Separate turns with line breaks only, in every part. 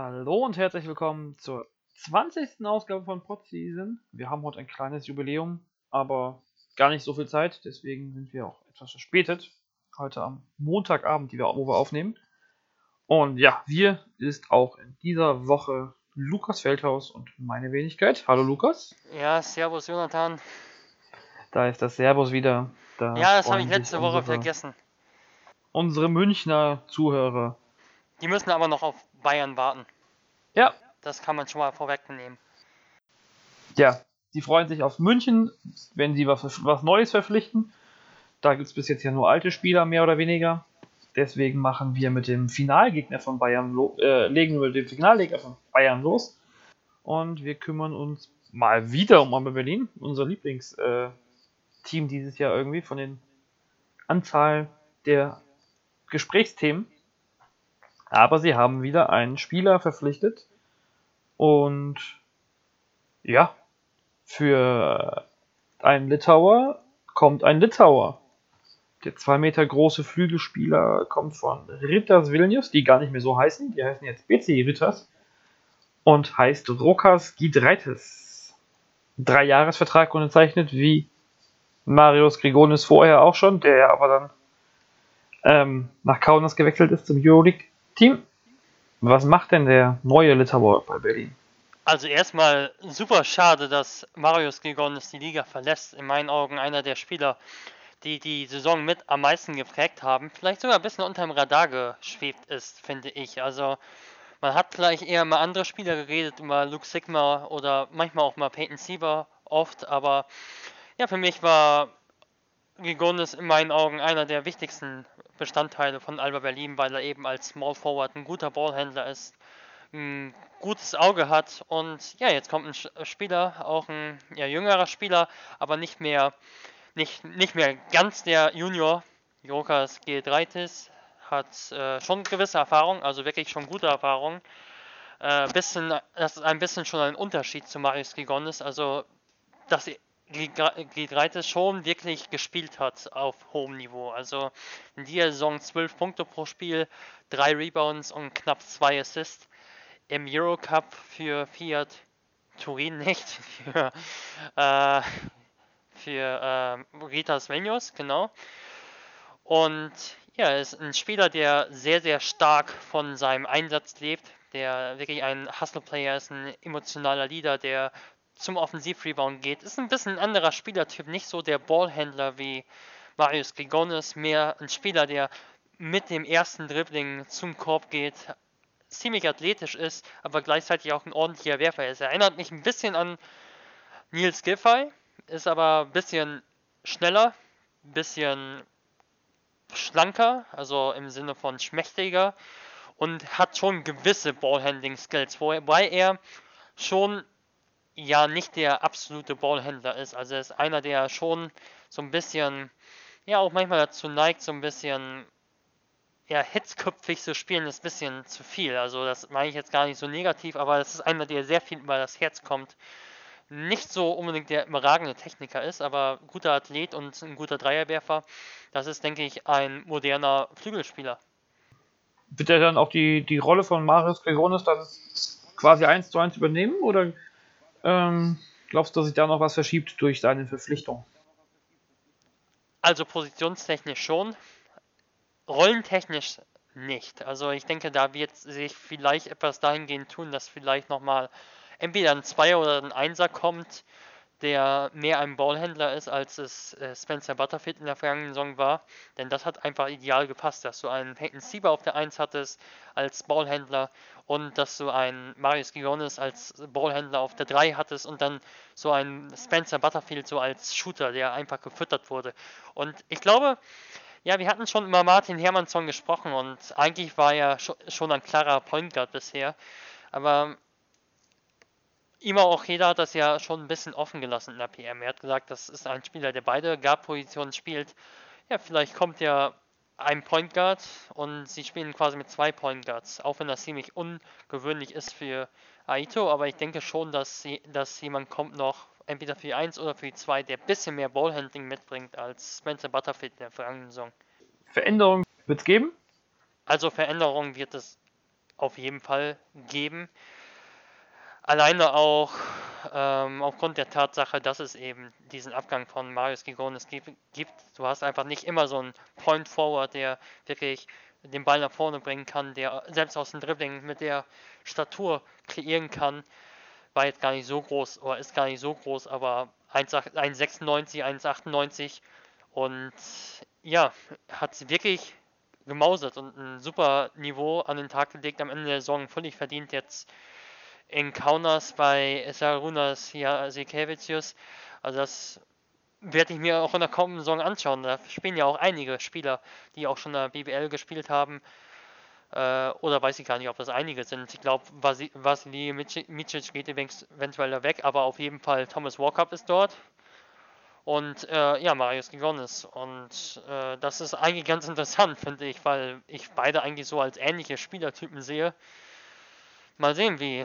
Hallo und herzlich willkommen zur 20. Ausgabe von Podseason. Wir haben heute ein kleines Jubiläum, aber gar nicht so viel Zeit, deswegen sind wir auch etwas verspätet. Heute am Montagabend, die wir, wo wir aufnehmen. Und ja, wir ist auch in dieser Woche Lukas Feldhaus und meine Wenigkeit. Hallo Lukas.
Ja, Servus Jonathan.
Da ist das Servus wieder.
Da ja, das habe ich letzte Woche vergessen.
Unsere Münchner Zuhörer.
Die müssen aber noch auf Bayern warten.
Ja.
Das kann man schon mal vorwegnehmen.
Ja, die freuen sich auf München, wenn sie was, was Neues verpflichten. Da gibt es bis jetzt ja nur alte Spieler, mehr oder weniger. Deswegen machen wir mit dem Finalgegner von Bayern äh, legen wir mit dem Finalgegner von Bayern los. Und wir kümmern uns mal wieder um Alba Berlin, unser Lieblingsteam äh, dieses Jahr irgendwie von den Anzahl der Gesprächsthemen. Aber sie haben wieder einen Spieler verpflichtet. Und ja, für einen Litauer kommt ein Litauer. Der zwei Meter große Flügelspieler kommt von Ritters Vilnius, die gar nicht mehr so heißen. Die heißen jetzt BC Ritters. Und heißt Rokas Gidreitis. Drei Jahresvertrag unterzeichnet, wie Marius Grigonis vorher auch schon, der aber dann ähm, nach Kaunas gewechselt ist zum Euroleague Team, was macht denn der neue Litauer bei Berlin?
Also erstmal super schade, dass Marius Gigonis die Liga verlässt. In meinen Augen einer der Spieler, die die Saison mit am meisten geprägt haben. Vielleicht sogar ein bisschen unter dem Radar geschwebt ist, finde ich. Also man hat vielleicht eher mal andere Spieler geredet, über Luke Sigma oder manchmal auch mal Peyton Siever oft. Aber ja, für mich war Gigonis in meinen Augen einer der wichtigsten Bestandteile von Alba Berlin, weil er eben als Small Forward ein guter Ballhändler ist, ein gutes Auge hat und ja, jetzt kommt ein Spieler, auch ein ja, jüngerer Spieler, aber nicht mehr, nicht, nicht mehr ganz der Junior. Jokas G3tis hat äh, schon gewisse Erfahrung, also wirklich schon gute Erfahrung. Äh, bisschen, das ist ein bisschen schon ein Unterschied zu Marius Gigonis, also dass Gidreitis schon wirklich gespielt hat auf hohem Niveau. Also in dieser Saison 12 Punkte pro Spiel, 3 Rebounds und knapp 2 Assists. Im Eurocup für Fiat Turin nicht, für, äh, für äh, Ritas Venius, genau. Und ja, ist ein Spieler, der sehr, sehr stark von seinem Einsatz lebt, der wirklich ein Hustle-Player ist, ein emotionaler Leader, der zum Offensivrebound geht. Ist ein bisschen ein anderer Spielertyp, nicht so der Ballhändler wie Marius Grigonis, mehr ein Spieler, der mit dem ersten Dribbling zum Korb geht, ziemlich athletisch ist, aber gleichzeitig auch ein ordentlicher Werfer ist. Er erinnert mich ein bisschen an Nils Giffey, ist aber ein bisschen schneller, ein bisschen schlanker, also im Sinne von schmächtiger und hat schon gewisse Ballhandling-Skills, wobei er schon ja nicht der absolute Ballhändler ist. Also er ist einer, der schon so ein bisschen, ja auch manchmal dazu neigt, so ein bisschen ja, hitzköpfig zu spielen, ist ein bisschen zu viel. Also das meine ich jetzt gar nicht so negativ, aber das ist einer, der sehr viel über das Herz kommt. Nicht so unbedingt der überragende Techniker ist, aber guter Athlet und ein guter Dreierwerfer. Das ist, denke ich, ein moderner Flügelspieler.
Wird er dann auch die, die Rolle von Marius Gregonis dann quasi eins zu eins übernehmen oder ähm, glaubst du, dass sich da noch was verschiebt durch seine Verpflichtung?
Also positionstechnisch schon, rollentechnisch nicht. Also ich denke, da wird sich vielleicht etwas dahingehend tun, dass vielleicht nochmal entweder ein Zweier oder ein Einser kommt, der mehr ein Ballhändler ist, als es äh, Spencer Butterfield in der vergangenen Saison war. Denn das hat einfach ideal gepasst, dass du einen Peyton Sieber auf der 1 hattest als Ballhändler und dass du einen Marius Gigonis als Ballhändler auf der 3 hattest und dann so einen Spencer Butterfield so als Shooter, der einfach gefüttert wurde. Und ich glaube, ja, wir hatten schon über Martin Hermannsson gesprochen und eigentlich war er schon ein klarer Point Guard bisher. Aber Ima auch jeder hat das ja schon ein bisschen offen gelassen in der PM. Er hat gesagt, das ist ein Spieler, der beide Guard-Positionen spielt. Ja, vielleicht kommt ja ein Point Guard und sie spielen quasi mit zwei Point Guards, auch wenn das ziemlich ungewöhnlich ist für Aito, aber ich denke schon, dass, sie, dass jemand kommt noch, entweder für die 1 oder für die 2, der ein bisschen mehr Ballhandling mitbringt als Spencer Butterfield in der vergangenen Saison.
Veränderungen wird es geben?
Also Veränderungen wird es auf jeden Fall geben. Alleine auch ähm, aufgrund der Tatsache, dass es eben diesen Abgang von Marius Gigonis gibt. Du hast einfach nicht immer so einen Point Forward, der wirklich den Ball nach vorne bringen kann, der selbst aus dem Dribbling mit der Statur kreieren kann. War jetzt gar nicht so groß oder ist gar nicht so groß, aber 1,96, 1,98 und ja, hat wirklich gemausert und ein super Niveau an den Tag gelegt am Ende der Saison, völlig verdient jetzt Kaunas bei Sarunas Jasikevicius. Also das werde ich mir auch in der kommenden Saison anschauen. Da spielen ja auch einige Spieler, die auch schon in der BBL gespielt haben. Äh, oder weiß ich gar nicht, ob das einige sind. Ich glaube, Vasili Micic geht eventuell da weg, aber auf jeden Fall Thomas Walkup ist dort. Und äh, ja, Marius Gigonis. Und äh, das ist eigentlich ganz interessant, finde ich, weil ich beide eigentlich so als ähnliche Spielertypen sehe. Mal sehen, wie,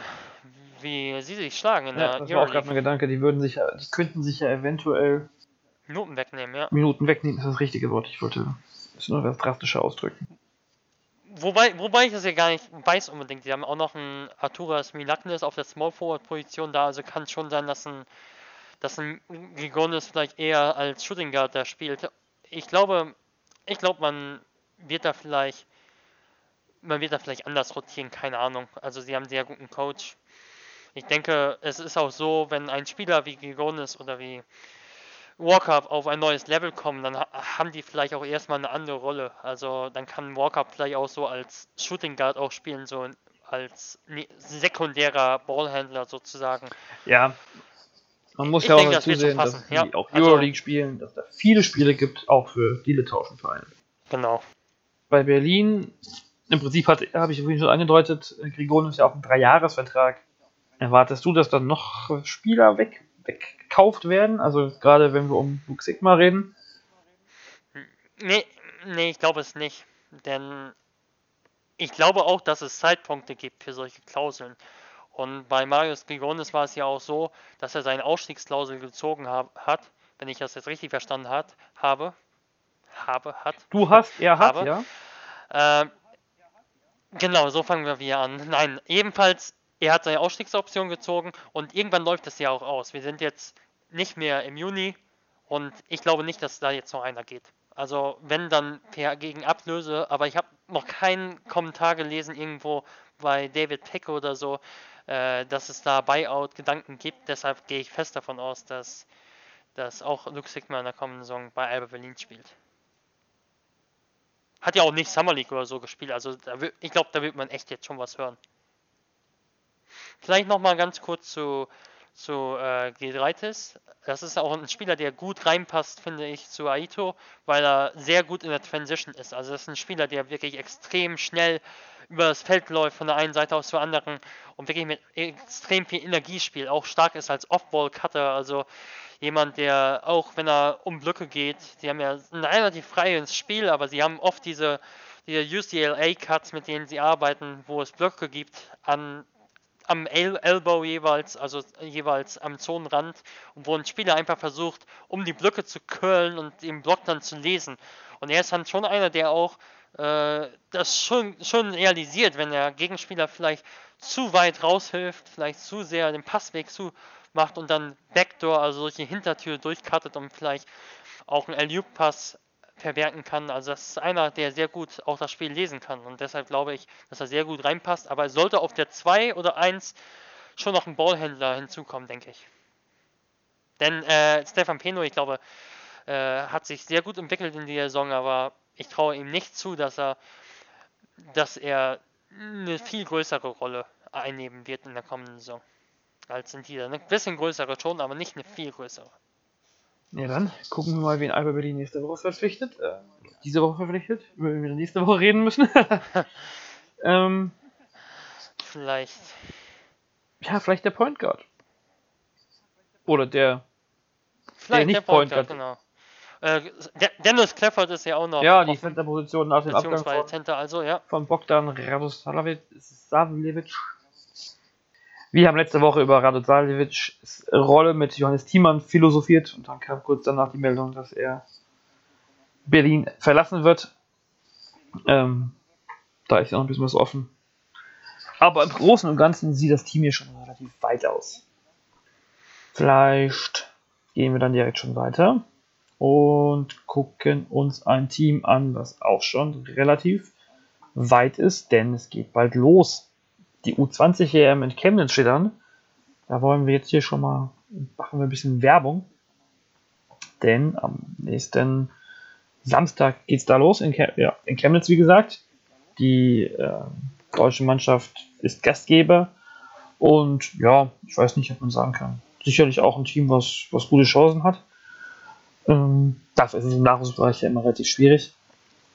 wie sie sich schlagen in
ja, der Das war auch gerade mein Gedanke, die würden sich die könnten sich ja eventuell
Minuten wegnehmen, ja.
Minuten wegnehmen ist das richtige Wort. Ich wollte es nur etwas drastischer ausdrücken.
Wobei, wobei ich das ja gar nicht weiß unbedingt. Die haben auch noch einen Arturas Milagnes auf der Small Forward Position da, also kann es schon sein, dass ein, dass ein Gigonis vielleicht eher als Shooting Guard da spielt. Ich glaube, ich glaube, man wird da vielleicht man wird da vielleicht anders rotieren, keine Ahnung. Also sie haben einen sehr guten Coach. Ich denke, es ist auch so, wenn ein Spieler wie Gigonis oder wie Walkup auf ein neues Level kommen, dann haben die vielleicht auch erstmal eine andere Rolle. Also dann kann Walkup vielleicht auch so als Shooting Guard auch spielen, so als sekundärer Ballhändler sozusagen.
Ja. Man muss ich ja auch denke, dazu sehen, dass ja. die auch also Euroleague also, spielen, dass da viele Spiele gibt, auch für viele Tauschenvereine.
Genau.
Bei Berlin im Prinzip habe ich vorhin schon angedeutet, Grigorian ist ja auch ein Dreijahresvertrag. Erwartest du, dass dann noch Spieler weg, weggekauft werden? Also gerade wenn wir um Luke Sigma reden?
Nee, nee, ich glaube es nicht. Denn ich glaube auch, dass es Zeitpunkte gibt für solche Klauseln. Und bei Marius Grigonis war es ja auch so, dass er seine Ausstiegsklausel gezogen hat, wenn ich das jetzt richtig verstanden hat, habe. Habe, hat.
Du hast, er hat, habe.
ja. Äh, Genau, so fangen wir wieder an. Nein, ebenfalls, er hat seine Ausstiegsoption gezogen und irgendwann läuft das ja auch aus. Wir sind jetzt nicht mehr im Juni und ich glaube nicht, dass da jetzt noch einer geht. Also wenn dann per gegen Ablöse, aber ich habe noch keinen Kommentar gelesen irgendwo bei David Peck oder so, äh, dass es da Buyout-Gedanken gibt. Deshalb gehe ich fest davon aus, dass, dass auch Luke Sigma in der kommenden Saison bei Alba Berlin spielt. Hat ja auch nicht Summer League oder so gespielt, also wird, ich glaube, da wird man echt jetzt schon was hören. Vielleicht nochmal ganz kurz zu, zu äh, Gedreitis. Das ist auch ein Spieler, der gut reinpasst, finde ich, zu Aito, weil er sehr gut in der Transition ist. Also das ist ein Spieler, der wirklich extrem schnell über das Feld läuft, von der einen Seite aus zur anderen und wirklich mit extrem viel Energie spielt. Auch stark ist als Off-Ball-Cutter, also jemand, der auch wenn er um Blöcke geht, die haben ja ein relativ freies Spiel, aber sie haben oft diese, diese UCLA-Cuts, mit denen sie arbeiten, wo es Blöcke gibt an am El Elbow jeweils, also jeweils am Zonenrand, und wo ein Spieler einfach versucht, um die Blöcke zu curlen und den Block dann zu lesen. Und er ist dann schon einer, der auch äh, das schon, schon realisiert, wenn der Gegenspieler vielleicht zu weit raushilft, vielleicht zu sehr den Passweg zu macht und dann Backdoor, also solche Hintertür durchcuttet und vielleicht auch einen Alley-Pass verwerten kann. Also das ist einer, der sehr gut auch das Spiel lesen kann und deshalb glaube ich, dass er sehr gut reinpasst. Aber es sollte auf der 2 oder 1 schon noch ein Ballhändler hinzukommen, denke ich. Denn äh, Stefan Peno, ich glaube, äh, hat sich sehr gut entwickelt in der Saison, aber ich traue ihm nicht zu, dass er, dass er eine viel größere Rolle einnehmen wird in der kommenden Saison als in dieser. Eine bisschen größere schon, aber nicht eine viel größere.
Ja, dann gucken wir mal, wen Alba Berlin nächste Woche verpflichtet. Äh, diese Woche verpflichtet, über den wir nächste Woche reden müssen. ähm,
vielleicht.
Ja, vielleicht der Point Guard. Oder der.
Vielleicht der, nicht der Point Guard, Guard. genau. Äh, Dennis Clifford ist ja auch noch.
Ja, die Center-Position nach dem Abgang
von, Center, also, ja.
von Bogdan Radosavljevic wir haben letzte Woche über Radosavljevics Rolle mit Johannes Thiemann philosophiert und dann kam kurz danach die Meldung, dass er Berlin verlassen wird. Ähm, da ist ja noch ein bisschen was offen. Aber im Großen und Ganzen sieht das Team hier schon relativ weit aus. Vielleicht gehen wir dann direkt schon weiter und gucken uns ein Team an, das auch schon relativ weit ist, denn es geht bald los. Die U20 EM in Chemnitz steht an. Da wollen wir jetzt hier schon mal machen wir ein bisschen Werbung. Denn am nächsten Samstag geht es da los in, Chem ja, in Chemnitz, wie gesagt. Die äh, deutsche Mannschaft ist Gastgeber. Und ja, ich weiß nicht, ob man sagen kann. Sicherlich auch ein Team, was, was gute Chancen hat. Ähm, dafür ist es im Nachwuchsbereich ja immer relativ schwierig.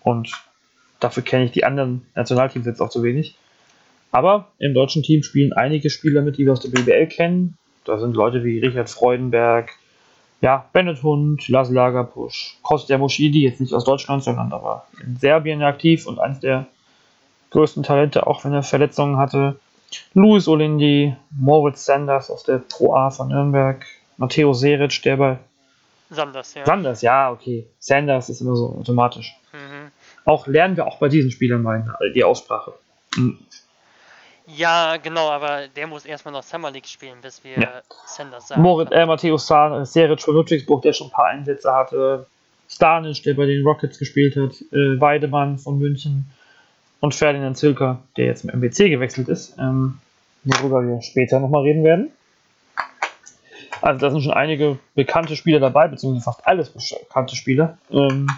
Und dafür kenne ich die anderen Nationalteams jetzt auch zu wenig. Aber im deutschen Team spielen einige Spieler mit, die wir aus der BBL kennen. Da sind Leute wie Richard Freudenberg, ja, Bennett Hund, Lars Lagerpusch, Kostja Moschidi, jetzt nicht aus Deutschland, sondern aber in Serbien aktiv und eines der größten Talente, auch wenn er Verletzungen hatte. Luis Olindi, Moritz Sanders aus der Pro A von Nürnberg, Matteo Seric, der bei
Sanders, ja.
Sanders, ja, okay. Sanders ist immer so automatisch. Mhm. Auch lernen wir auch bei diesen Spielern mal die Aussprache. Mhm.
Ja, genau, aber der muss erstmal noch Summer League spielen, bis wir ja.
Sanders sagen. Moritz, äh, Matthäus Sahn, Seric von Ludwigsburg, der schon ein paar Einsätze hatte. Stanisch, der bei den Rockets gespielt hat. Äh, Weidemann von München. Und Ferdinand Zilker, der jetzt im MBC gewechselt ist. Ähm, worüber wir später nochmal reden werden. Also da sind schon einige bekannte Spieler dabei, beziehungsweise fast alles bekannte Spieler. Ähm,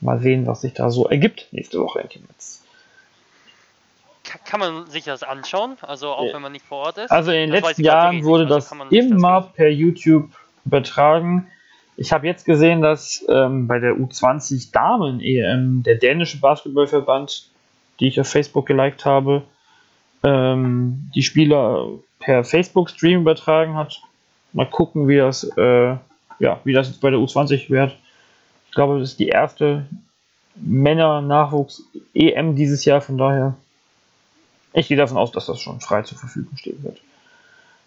mal sehen, was sich da so ergibt nächste Woche in Chemnitz
kann man sich das anschauen, also auch ja. wenn man nicht vor Ort ist.
Also in den letzten Jahren wurde also das immer das per YouTube übertragen. Ich habe jetzt gesehen, dass ähm, bei der U20 Damen EM der dänische Basketballverband, die ich auf Facebook geliked habe, ähm, die Spieler per Facebook-Stream übertragen hat. Mal gucken, wie das, äh, ja, wie das jetzt bei der U20 wird. Ich glaube, das ist die erste Männer-Nachwuchs-EM dieses Jahr, von daher ich gehe davon aus, dass das schon frei zur Verfügung stehen wird.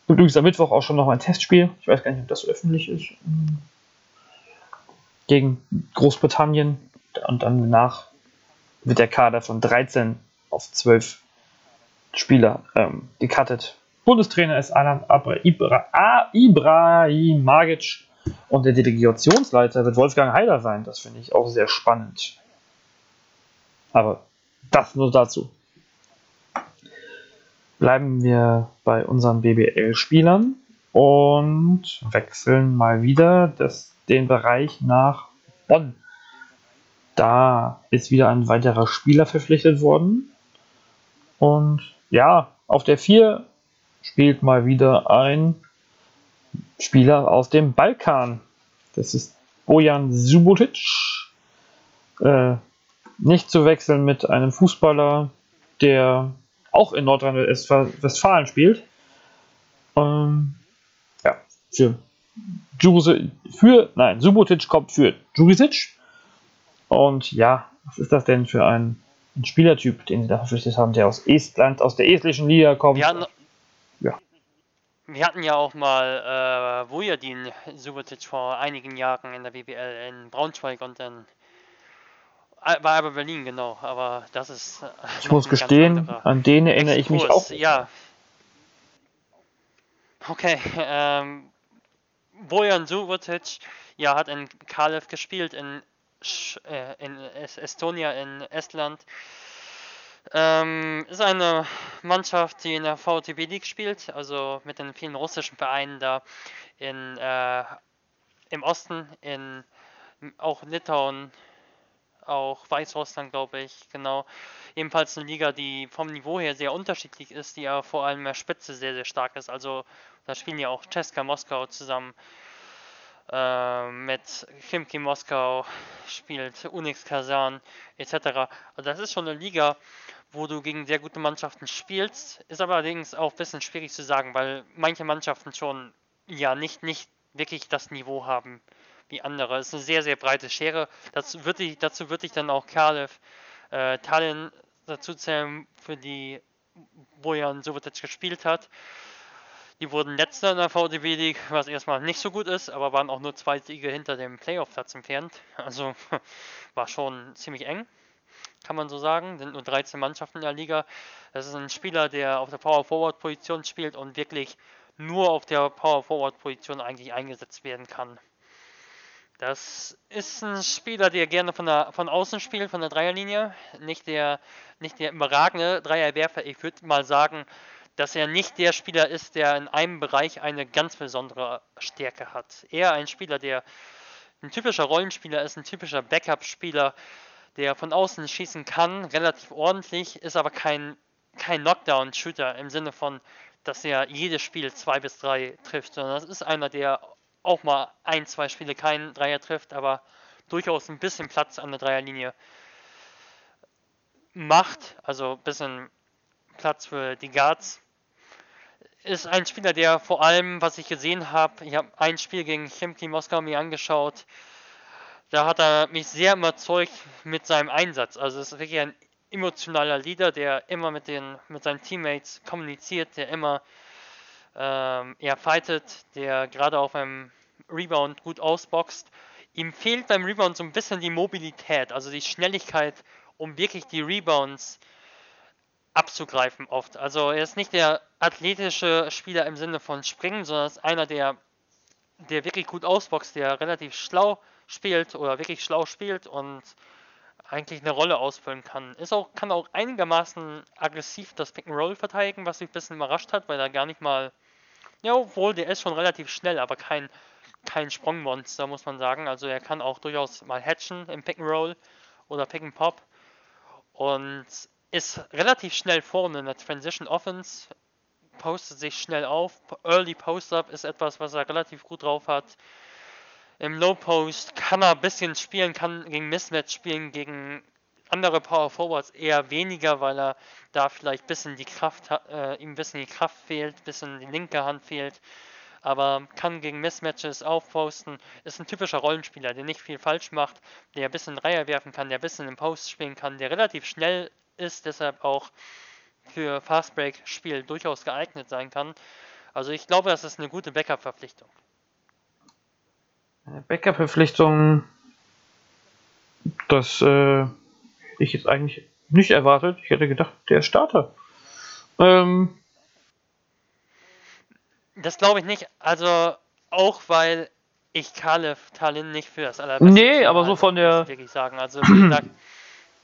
Gibt übrigens am Mittwoch auch schon noch ein Testspiel. Ich weiß gar nicht, ob das öffentlich ist. Gegen Großbritannien. Und dann danach wird der Kader von 13 auf 12 Spieler ähm, gecuttet. Bundestrainer ist Alan Ibrahim Magic und der Delegationsleiter wird Wolfgang Heider sein. Das finde ich auch sehr spannend. Aber das nur dazu bleiben wir bei unseren BBL-Spielern und wechseln mal wieder das, den Bereich nach Bonn. Da ist wieder ein weiterer Spieler verpflichtet worden. Und ja, auf der 4 spielt mal wieder ein Spieler aus dem Balkan. Das ist Bojan Subotic. Äh, nicht zu wechseln mit einem Fußballer, der auch in Nordrhein-Westfalen spielt. Ähm, ja, für Jurisic, für, nein, Subotic kommt für Jurisic. Und ja, was ist das denn für ein, ein Spielertyp, den sie da verpflichtet haben, der aus Estland, aus der estnischen Liga kommt?
Ja. Wir hatten ja auch mal äh, Vujadin Subotic vor einigen Jahren in der BBL in Braunschweig und dann war aber Berlin, genau, aber das ist.
Äh, ich muss gestehen, an den erinnere ich mich auch.
Ja. Okay, ähm. Bojan Subotic, ja, hat in Kalev gespielt, in, äh, in Estonia, in Estland. Ähm, ist eine Mannschaft, die in der VTB League spielt, also mit den vielen russischen Vereinen da in, äh, im Osten, in auch Litauen, auch Weißrussland, glaube ich, genau. Ebenfalls eine Liga, die vom Niveau her sehr unterschiedlich ist, die ja vor allem in der Spitze sehr, sehr stark ist. Also da spielen ja auch Ceska Moskau zusammen mit Chimki Moskau, spielt Unix Kazan etc. Also das ist schon eine Liga, wo du gegen sehr gute Mannschaften spielst. Ist aber allerdings auch ein bisschen schwierig zu sagen, weil manche Mannschaften schon ja nicht, nicht wirklich das Niveau haben wie andere. Es ist eine sehr, sehr breite Schere. Dazu würde ich, dazu würde ich dann auch Kalev äh, Tallinn dazu zählen, für die Bojan Subotic gespielt hat. Die wurden letzter in der VDB League, was erstmal nicht so gut ist, aber waren auch nur zwei Siege hinter dem Playoff-Platz entfernt. Also war schon ziemlich eng. kann man so sagen. Sind nur 13 Mannschaften in der Liga. Das ist ein Spieler, der auf der Power Forward Position spielt und wirklich nur auf der Power Forward Position eigentlich eingesetzt werden kann. Das ist ein Spieler, der gerne von, der, von außen spielt, von der Dreierlinie. Nicht der, nicht der überragende Dreierwerfer. Ich würde mal sagen, dass er nicht der Spieler ist, der in einem Bereich eine ganz besondere Stärke hat. Eher ein Spieler, der ein typischer Rollenspieler ist, ein typischer Backup-Spieler, der von außen schießen kann, relativ ordentlich, ist aber kein, kein Knockdown-Shooter im Sinne von, dass er jedes Spiel zwei bis drei trifft, sondern das ist einer, der auch mal ein, zwei Spiele keinen Dreier trifft, aber durchaus ein bisschen Platz an der Dreierlinie macht, also ein bisschen Platz für die Guards. Ist ein Spieler, der vor allem, was ich gesehen habe, ich habe ein Spiel gegen Chemki Moskau mir angeschaut, da hat er mich sehr überzeugt mit seinem Einsatz. Also es ist wirklich ein emotionaler Leader, der immer mit, den, mit seinen Teammates kommuniziert, der immer ähm, er fightet, der gerade auf einem Rebound gut ausboxt. Ihm fehlt beim Rebound so ein bisschen die Mobilität, also die Schnelligkeit, um wirklich die Rebounds abzugreifen oft. Also er ist nicht der athletische Spieler im Sinne von Springen, sondern ist einer, der, der wirklich gut ausboxt, der relativ schlau spielt oder wirklich schlau spielt und eigentlich eine Rolle ausfüllen kann. Ist auch, kann auch einigermaßen aggressiv das Pick and Roll verteidigen, was mich ein bisschen überrascht hat, weil er gar nicht mal ja, obwohl der ist schon relativ schnell, aber kein, kein Sprungmonster, muss man sagen. Also er kann auch durchaus mal hatchen im Pick and Roll oder Pick and Pop. Und ist relativ schnell vorne in der Transition Offense, postet sich schnell auf. Early Post-Up ist etwas, was er relativ gut drauf hat. Im Low Post kann er ein bisschen spielen, kann gegen Mismatch spielen, gegen andere Power Forwards eher weniger, weil er da vielleicht bisschen die Kraft, äh, ihm ein bisschen die Kraft fehlt, ein bisschen die linke Hand fehlt. Aber kann gegen Mismatches aufposten, ist ein typischer Rollenspieler, der nicht viel falsch macht, der ein bisschen Dreier werfen kann, der ein bisschen im Post spielen kann, der relativ schnell ist, deshalb auch für Fastbreak-Spiel durchaus geeignet sein kann. Also ich glaube, das ist eine gute Backup-Verpflichtung.
Backup-Verpflichtung, das äh, ich jetzt eigentlich nicht erwartet. Ich hätte gedacht, der Starter. Ähm,
das glaube ich nicht. Also auch weil ich Kalev Tallinn nicht für das allerbeste.
Nee, aber so von der.
Wirklich sagen. Also wie gesagt.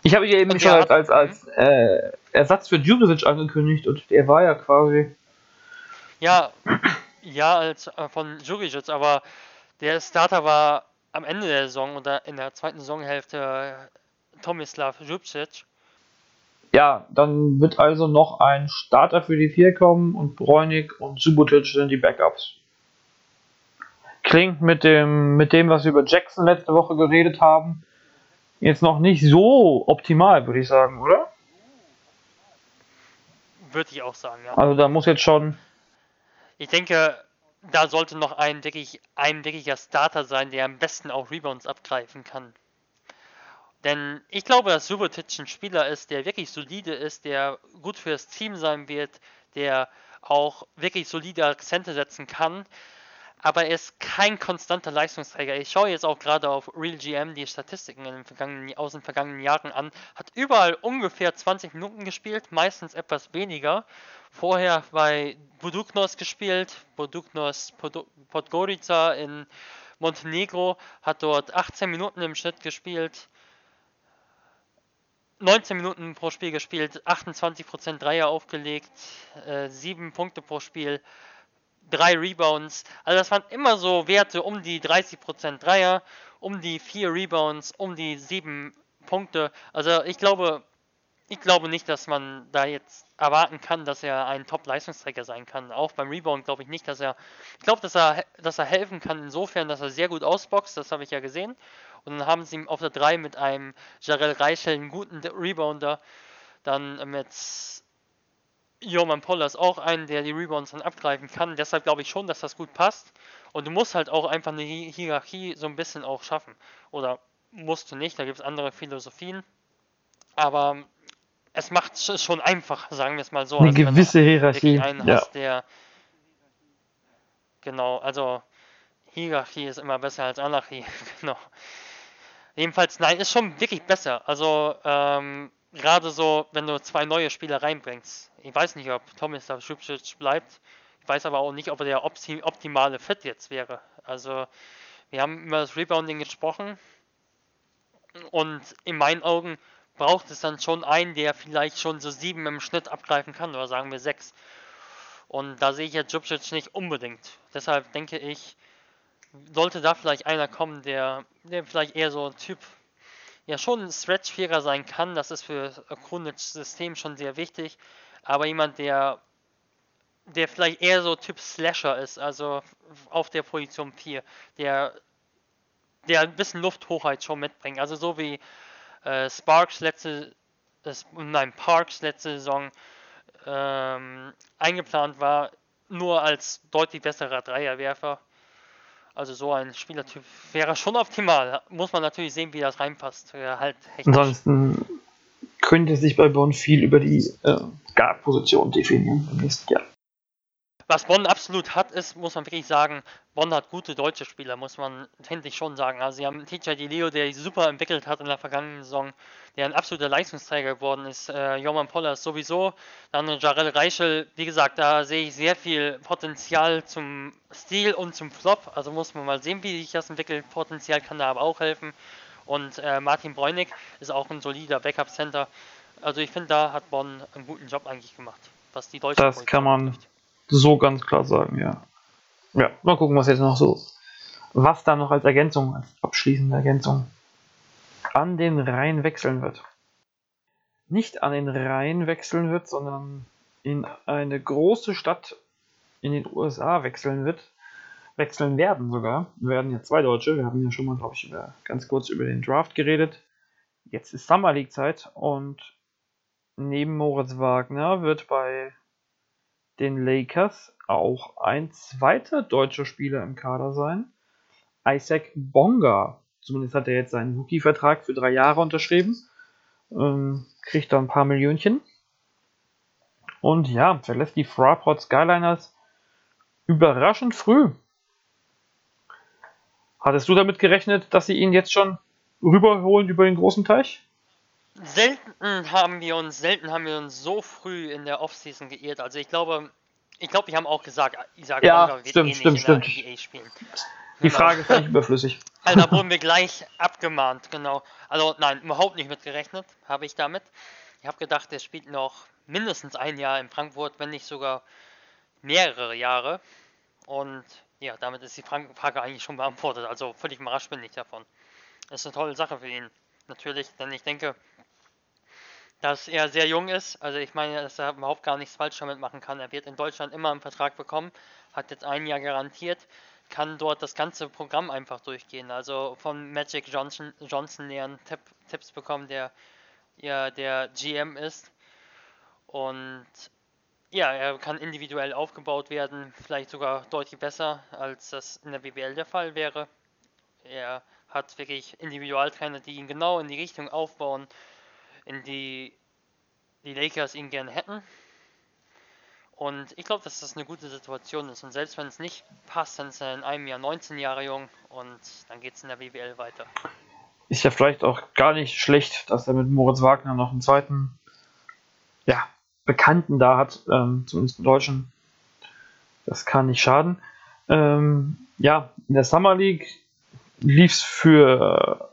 Ich habe ihn eben schon als, als, als äh, Ersatz für Jurisic angekündigt und er war ja quasi.
Ja, ja, als äh, von Jurisic, aber der Starter war am Ende der Saison oder in der zweiten Saisonhälfte Tomislav Jupcic.
Ja, dann wird also noch ein Starter für die vier kommen und Bräunig und Subotic sind die Backups. Klingt mit dem, mit dem, was wir über Jackson letzte Woche geredet haben, jetzt noch nicht so optimal, würde ich sagen, oder?
Würde ich auch sagen, ja.
Also da muss jetzt schon.
Ich denke, da sollte noch ein wirklich, ein wirklicher Starter sein, der am besten auch Rebounds abgreifen kann. Denn ich glaube, dass Subotic ein Spieler ist, der wirklich solide ist, der gut fürs Team sein wird, der auch wirklich solide Akzente setzen kann. Aber er ist kein konstanter Leistungsträger. Ich schaue jetzt auch gerade auf RealGM die Statistiken den aus den vergangenen Jahren an. Hat überall ungefähr 20 Minuten gespielt, meistens etwas weniger. Vorher bei Buduknos gespielt, Buduknos Podgorica in Montenegro, hat dort 18 Minuten im Schnitt gespielt. 19 Minuten pro Spiel gespielt, 28% Dreier aufgelegt, äh, 7 Punkte pro Spiel, 3 Rebounds. Also das waren immer so Werte um die 30% Dreier, um die 4 Rebounds, um die 7 Punkte. Also ich glaube, ich glaube nicht, dass man da jetzt erwarten kann, dass er ein Top-Leistungsträger sein kann. Auch beim Rebound glaube ich nicht, dass er. Ich glaube, dass er, dass er helfen kann insofern, dass er sehr gut ausboxt, das habe ich ja gesehen. Und dann haben sie ihm auf der 3 mit einem Jarell Reichel, einen guten Rebounder, dann mit Joman Pollers auch einen, der die Rebounds dann abgreifen kann. Deshalb glaube ich schon, dass das gut passt. Und du musst halt auch einfach eine Hierarchie so ein bisschen auch schaffen. Oder musst du nicht, da gibt es andere Philosophien. Aber es macht es schon einfach, sagen wir es mal so.
Eine also gewisse Hierarchie.
Einen ja. hast, der genau, also Hierarchie ist immer besser als Anarchie, genau. Jedenfalls, nein, ist schon wirklich besser. Also, ähm, gerade so, wenn du zwei neue Spieler reinbringst. Ich weiß nicht, ob Tomislav Schubcic bleibt. Ich weiß aber auch nicht, ob er der optimale Fit jetzt wäre. Also, wir haben über das Rebounding gesprochen. Und in meinen Augen braucht es dann schon einen, der vielleicht schon so sieben im Schnitt abgreifen kann, oder sagen wir sechs. Und da sehe ich jetzt Jubcic nicht unbedingt. Deshalb denke ich, sollte da vielleicht einer kommen, der, der vielleicht eher so ein Typ, ja schon ein Stretch-Vierer sein kann. Das ist für Krunics System schon sehr wichtig. Aber jemand, der, der vielleicht eher so Typ Slasher ist, also auf der Position 4, der, der ein bisschen Lufthochheit schon mitbringt. Also so wie äh, Sparks letzte, äh, nein, Parks letzte Saison ähm, eingeplant war, nur als deutlich besserer Dreierwerfer. Also so ein Spielertyp wäre schon optimal. Muss man natürlich sehen, wie das reinpasst. Ja, halt
Ansonsten könnte sich bei Bonn viel über die äh, Guard-Position definieren im nächsten Jahr.
Was Bonn absolut hat, ist, muss man wirklich sagen, Bonn hat gute deutsche Spieler, muss man endlich schon sagen. Also sie haben TJ Leo, der sich super entwickelt hat in der vergangenen Saison, der ein absoluter Leistungsträger geworden ist. Äh, Joman Pollers sowieso. Dann Jarell Reichel, wie gesagt, da sehe ich sehr viel Potenzial zum Stil und zum Flop. Also muss man mal sehen, wie sich das entwickelt. Potenzial kann da aber auch helfen. Und äh, Martin Bräunig ist auch ein solider Backup-Center. Also ich finde, da hat Bonn einen guten Job eigentlich gemacht, was die deutsche
Das kann man betrifft so ganz klar sagen, ja. Ja, mal gucken, was jetzt noch so, was da noch als Ergänzung, als abschließende Ergänzung an den Rhein wechseln wird. Nicht an den Rhein wechseln wird, sondern in eine große Stadt in den USA wechseln wird, wechseln werden sogar. Wir werden ja zwei Deutsche, wir haben ja schon mal, glaube ich, über, ganz kurz über den Draft geredet. Jetzt ist Summer League Zeit und neben Moritz Wagner wird bei den Lakers auch ein zweiter deutscher Spieler im Kader sein. Isaac Bonga. Zumindest hat er jetzt seinen Rookie-Vertrag für drei Jahre unterschrieben. Ähm, kriegt da ein paar Millionchen. Und ja, verlässt die Fraport Skyliners überraschend früh. Hattest du damit gerechnet, dass sie ihn jetzt schon rüberholen über den großen Teich?
Selten haben wir uns, selten haben wir uns so früh in der Offseason geirrt. Also ich glaube, ich glaube, wir haben auch gesagt,
Isaac ja, Bonga wird stimmt, eh stimmt, stimmt. NBA spielen. Die genau. Frage ist nicht überflüssig.
Also da wurden wir gleich abgemahnt, genau. Also nein, überhaupt nicht mitgerechnet, habe ich damit. Ich habe gedacht, er spielt noch mindestens ein Jahr in Frankfurt, wenn nicht sogar mehrere Jahre. Und ja, damit ist die Frage eigentlich schon beantwortet. Also völlig überrascht bin ich davon. Das ist eine tolle Sache für ihn. Natürlich, denn ich denke, dass er sehr jung ist. Also ich meine, dass er überhaupt gar nichts falsch damit machen kann. Er wird in Deutschland immer einen Vertrag bekommen, hat jetzt ein Jahr garantiert, kann dort das ganze Programm einfach durchgehen. Also von Magic Johnson, Johnson lernen, Tipp, Tipps bekommen, der ja der GM ist. Und ja, er kann individuell aufgebaut werden, vielleicht sogar deutlich besser, als das in der BBL der Fall wäre. Er hat wirklich Individualtrainer, die ihn genau in die Richtung aufbauen, in die die Lakers ihn gerne hätten. Und ich glaube, dass das eine gute Situation ist. Und selbst wenn es nicht passt, dann ist er in einem Jahr 19 Jahre jung und dann geht es in der BWL weiter.
Ist ja vielleicht auch gar nicht schlecht, dass er mit Moritz Wagner noch einen zweiten, ja, Bekannten da hat, ähm, zumindest im Deutschen. Das kann nicht schaden. Ähm, ja, in der Summer League lief es für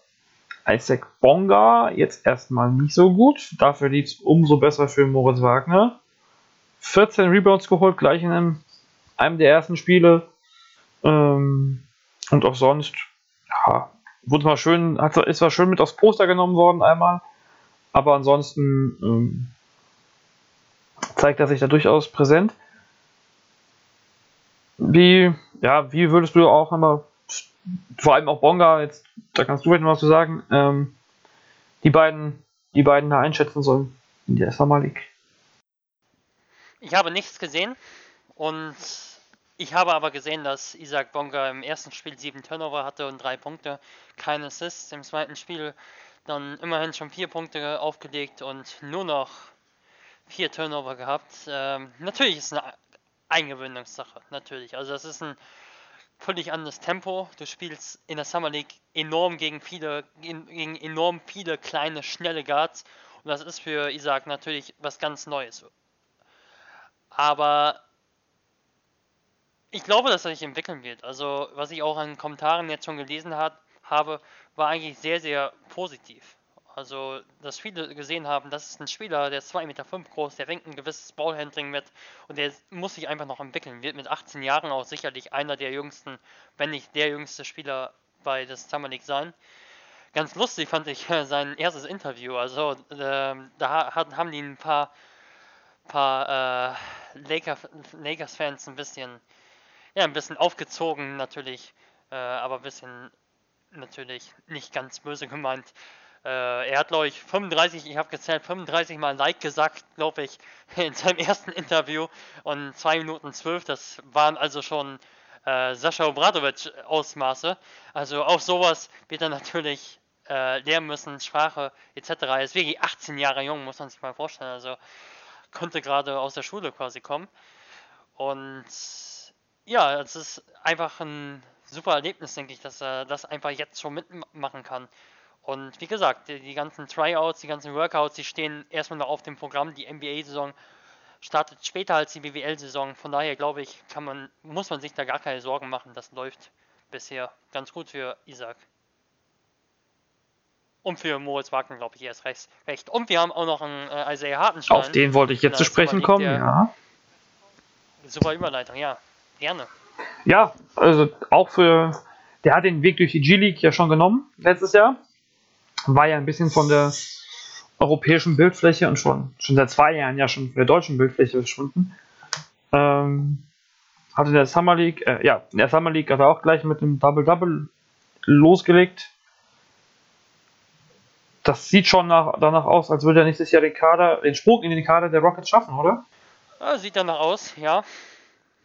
Isaac Bonga jetzt erstmal nicht so gut. Dafür lief es umso besser für Moritz Wagner. 14 Rebounds geholt, gleich in einem, einem der ersten Spiele. Ähm, und auch sonst, ja, wurde mal schön, hat, ist zwar schön mit aufs Poster genommen worden einmal, aber ansonsten ähm, zeigt er sich da durchaus präsent. Wie, ja, wie würdest du auch einmal vor allem auch Bonga, jetzt, da kannst du vielleicht noch was zu sagen, ähm, die beiden, die beiden da einschätzen sollen in der Summer League.
Ich habe nichts gesehen und ich habe aber gesehen, dass Isaac Bonga im ersten Spiel sieben Turnover hatte und drei Punkte, keine Assists. Im zweiten Spiel dann immerhin schon vier Punkte aufgelegt und nur noch vier Turnover gehabt. Ähm, natürlich ist es eine Eingewöhnungssache, natürlich. Also das ist ein völlig anderes Tempo. Du spielst in der Summer League enorm gegen viele, gegen enorm viele kleine, schnelle Guards. Und das ist für Isaac natürlich was ganz Neues. Aber ich glaube, dass er sich entwickeln wird. Also, was ich auch an Kommentaren jetzt schon gelesen hat, habe, war eigentlich sehr, sehr positiv. Also, dass viele gesehen haben, das ist ein Spieler, der ist 2,5 Meter fünf groß, der bringt ein gewisses Ballhandling mit und der muss sich einfach noch entwickeln. Wird mit 18 Jahren auch sicherlich einer der jüngsten, wenn nicht der jüngste Spieler bei des Summer League sein. Ganz lustig fand ich sein erstes Interview. Also, äh, da haben die ein paar, paar äh, Lakers-Fans ein bisschen, ja, ein bisschen aufgezogen natürlich, äh, aber ein bisschen natürlich nicht ganz böse gemeint. Äh, er hat, glaube ich, 35, ich habe gezählt, 35 Mal Like gesagt, glaube ich, in seinem ersten Interview und 2 Minuten 12. Das waren also schon äh, Sascha Obradovic Ausmaße. Also auch sowas wird er natürlich äh, lernen müssen, Sprache etc. Er ist wirklich 18 Jahre jung, muss man sich mal vorstellen. Also konnte gerade aus der Schule quasi kommen. Und ja, es ist einfach ein super Erlebnis, denke ich, dass er das einfach jetzt schon mitmachen kann. Und wie gesagt, die, die ganzen Tryouts, die ganzen Workouts, die stehen erstmal noch auf dem Programm. Die NBA-Saison startet später als die BWL-Saison. Von daher glaube ich, kann man, muss man sich da gar keine Sorgen machen. Das läuft bisher ganz gut für Isaac. Und für Moritz Wagner, glaube ich, erst recht. recht. Und wir haben auch noch einen äh, Isaiah Hartenstein.
Auf den wollte ich jetzt zu sprechen kommen, ja.
Super Überleitung, ja. Gerne.
Ja, also auch für. Der hat den Weg durch die G-League ja schon genommen letztes Jahr war ja ein bisschen von der europäischen Bildfläche und schon, schon seit zwei Jahren ja schon von der deutschen Bildfläche verschwunden. Ähm, hatte der Summer League, äh, ja, in der Summer League hat er auch gleich mit einem Double-Double losgelegt. Das sieht schon nach, danach aus, als würde er nächstes Jahr den Kader, den Sprung in den Kader der Rockets schaffen, oder?
Ja, sieht danach aus, ja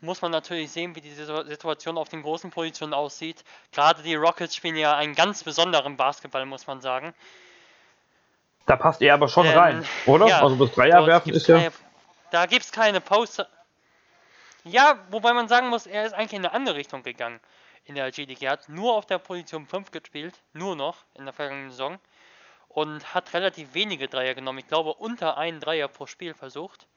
muss man natürlich sehen, wie die Situation auf den großen Positionen aussieht. Gerade die Rockets spielen ja einen ganz besonderen Basketball, muss man sagen.
Da passt er aber schon Denn, rein, oder? Ja, also das Dreier werfen ist
ja. da gibt es keine Poster. Ja, wobei man sagen muss, er ist eigentlich in eine andere Richtung gegangen in der G-League. Er hat nur auf der Position 5 gespielt, nur noch in der vergangenen Saison. Und hat relativ wenige Dreier genommen. Ich glaube, unter einen Dreier pro Spiel versucht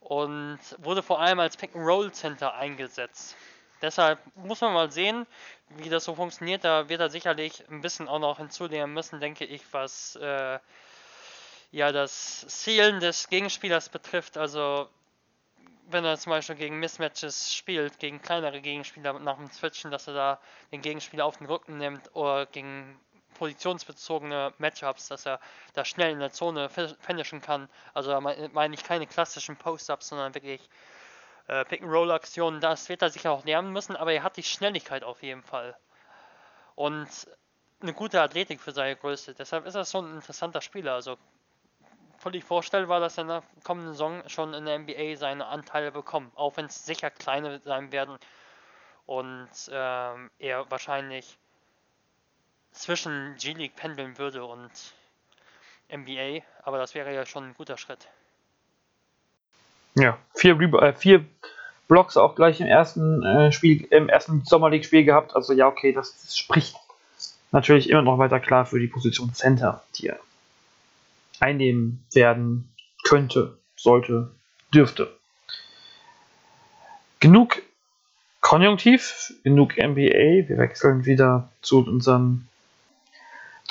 und wurde vor allem als Pick-and-Roll-Center eingesetzt. Deshalb muss man mal sehen, wie das so funktioniert. Da wird er sicherlich ein bisschen auch noch hinzulernen müssen, denke ich, was äh, ja das Zielen des Gegenspielers betrifft. Also wenn er zum Beispiel gegen Mismatches spielt, gegen kleinere Gegenspieler nach dem Switchen, dass er da den Gegenspieler auf den Rücken nimmt oder gegen positionsbezogene Matchups, dass er da schnell in der Zone finishen kann. Also da meine ich keine klassischen Post-Ups, sondern wirklich äh, Pick-and-Roll-Aktionen. Das wird er sicher auch lernen müssen, aber er hat die Schnelligkeit auf jeden Fall. Und eine gute Athletik für seine Größe. Deshalb ist er schon ein interessanter Spieler. Also völlig vorstellbar, dass er in der kommenden Saison schon in der NBA seine Anteile bekommt. Auch wenn es sicher kleine sein werden und ähm, er wahrscheinlich zwischen G-League pendeln würde und NBA, aber das wäre ja schon ein guter Schritt.
Ja, vier, äh, vier Blocks auch gleich im ersten äh, Spiel, im ersten Sommer League Spiel gehabt. Also ja, okay, das, das, spricht natürlich immer noch weiter klar für die Position Center, die er einnehmen werden könnte, sollte, dürfte. Genug Konjunktiv, genug NBA. Wir wechseln wieder zu unserem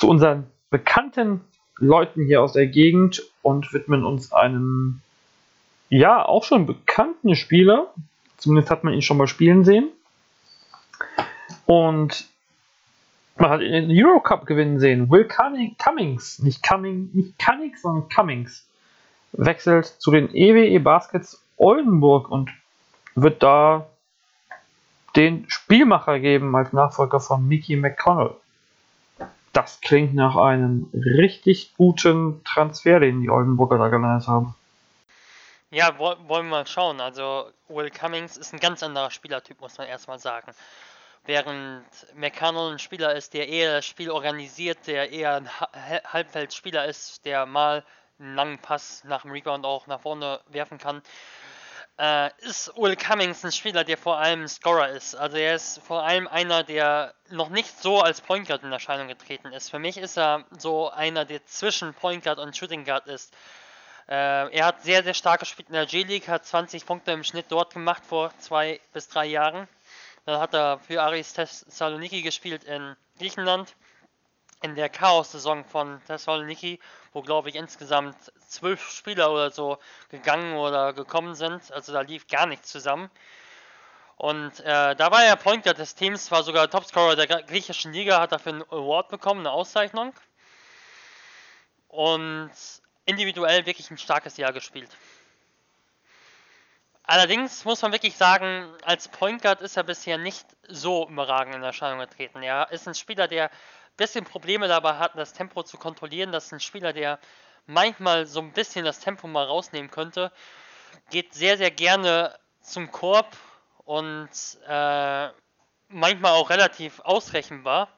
zu unseren bekannten Leuten hier aus der Gegend und widmen uns einem, ja, auch schon bekannten Spieler. Zumindest hat man ihn schon mal spielen sehen. Und man hat ihn in den Eurocup gewinnen sehen. Will Cummings, nicht Cumming, nicht Cummings, sondern Cummings, wechselt zu den EWE e Baskets Oldenburg und wird da den Spielmacher geben als Nachfolger von Mickey McConnell. Das klingt nach einem richtig guten Transfer, den die Oldenburger da geleistet haben.
Ja, wollen wir mal schauen. Also Will Cummings ist ein ganz anderer Spielertyp, muss man erstmal sagen. Während McConnell ein Spieler ist, der eher das Spiel organisiert, der eher ein Halbfeldspieler ist, der mal einen langen Pass nach dem Rebound auch nach vorne werfen kann, äh, ist Will Cummings ein Spieler, der vor allem Scorer ist. Also er ist vor allem einer, der noch nicht so als Point Guard in Erscheinung getreten ist. Für mich ist er so einer, der zwischen Point Guard und Shooting Guard ist. Äh, er hat sehr, sehr stark gespielt in der G-League, hat 20 Punkte im Schnitt dort gemacht vor zwei bis drei Jahren. Dann hat er für Aris Thessaloniki gespielt in Griechenland in der Chaos-Saison von Thessaloniki, wo glaube ich insgesamt zwölf Spieler oder so gegangen oder gekommen sind. Also da lief gar nichts zusammen. Und äh, da war er Point Guard des Teams, war sogar Topscorer der griechischen Liga, hat dafür einen Award bekommen, eine Auszeichnung. Und individuell wirklich ein starkes Jahr gespielt. Allerdings muss man wirklich sagen, als Point Guard ist er bisher nicht so überragend in Erscheinung getreten. Er ist ein Spieler, der bisschen Probleme dabei hatten, das Tempo zu kontrollieren. Das ist ein Spieler, der manchmal so ein bisschen das Tempo mal rausnehmen könnte. Geht sehr, sehr gerne zum Korb und äh, manchmal auch relativ ausrechenbar.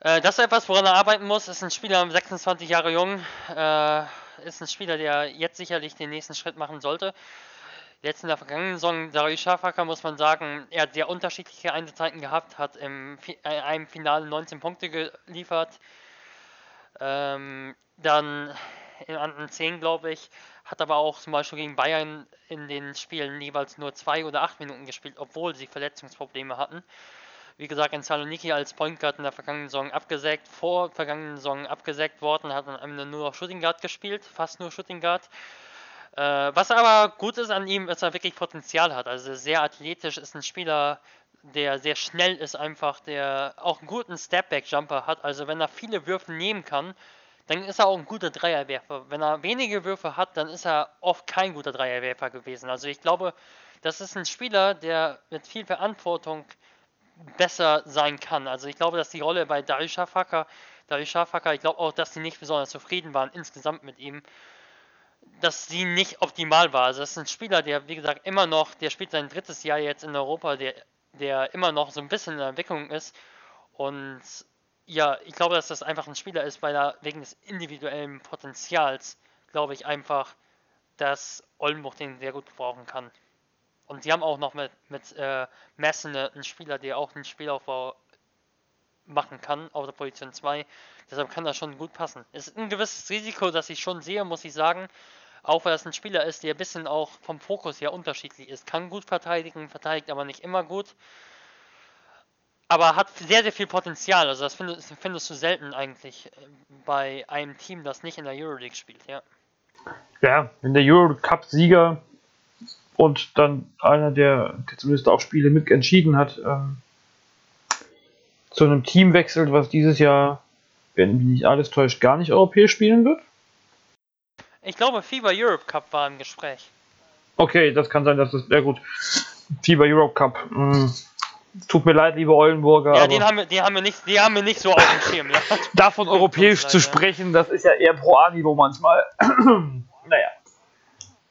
Äh, das ist etwas, woran er arbeiten muss. Ist ein Spieler, 26 Jahre jung, äh, ist ein Spieler, der jetzt sicherlich den nächsten Schritt machen sollte. Jetzt in der vergangenen Saison, Darius Schafaka, muss man sagen, er hat sehr unterschiedliche Einsatzzeiten gehabt, hat im in äh, einem Finale 19 Punkte geliefert. Ähm, dann in anderen 10, glaube ich, hat aber auch zum Beispiel gegen Bayern in den Spielen jeweils nur zwei oder acht Minuten gespielt, obwohl sie Verletzungsprobleme hatten. Wie gesagt, in Saloniki als Point Guard in der vergangenen Saison abgesägt, vor vergangenen Saison abgesägt worden, hat dann nur noch Shooting Guard gespielt, fast nur Shooting Guard. Äh, was aber gut ist an ihm, ist, dass er wirklich Potenzial hat. Also sehr athletisch ist ein Spieler, der sehr schnell ist, einfach, der auch einen guten Stepback-Jumper hat. Also wenn er viele Würfe nehmen kann, dann ist er auch ein guter Dreierwerfer. Wenn er wenige Würfe hat, dann ist er oft kein guter Dreierwerfer gewesen. Also ich glaube, das ist ein Spieler, der mit viel Verantwortung besser sein kann. Also ich glaube, dass die Rolle bei Darius Schafaka, Darius Schafaka, ich glaube auch, dass sie nicht besonders zufrieden waren insgesamt mit ihm dass sie nicht optimal war. Also das ist ein Spieler, der, wie gesagt, immer noch, der spielt sein drittes Jahr jetzt in Europa, der, der immer noch so ein bisschen in der Entwicklung ist. Und ja, ich glaube, dass das einfach ein Spieler ist, weil er wegen des individuellen Potenzials, glaube ich, einfach, dass Oldenburg den sehr gut gebrauchen kann. Und sie haben auch noch mit, mit äh, Messen einen Spieler, der auch einen Spielaufbau machen kann auf der Position 2. Deshalb kann das schon gut passen. Es ist ein gewisses Risiko, das ich schon sehe, muss ich sagen. Auch weil es ein Spieler ist, der ein bisschen auch vom Fokus her unterschiedlich ist. Kann gut verteidigen, verteidigt aber nicht immer gut. Aber hat sehr, sehr viel Potenzial. Also das findest, findest du selten eigentlich äh, bei einem Team, das nicht in der Euroleague spielt, ja.
Ja, wenn der Eurocup-Sieger und dann einer, der, der zumindest auch Spiele mit entschieden hat, ähm, zu einem Team wechselt, was dieses Jahr, wenn mich nicht alles täuscht, gar nicht europäisch spielen wird?
Ich glaube, FIBA Europe Cup war im Gespräch.
Okay, das kann sein, dass das. Ja, gut. FIBA Europe Cup. Hm. Tut mir leid, liebe Oldenburger.
Ja, den haben, wir, den haben wir nicht, die haben wir nicht so auf dem Schirm. Ja.
Davon europäisch zu sprechen, das ist ja eher pro A-Niveau manchmal. naja.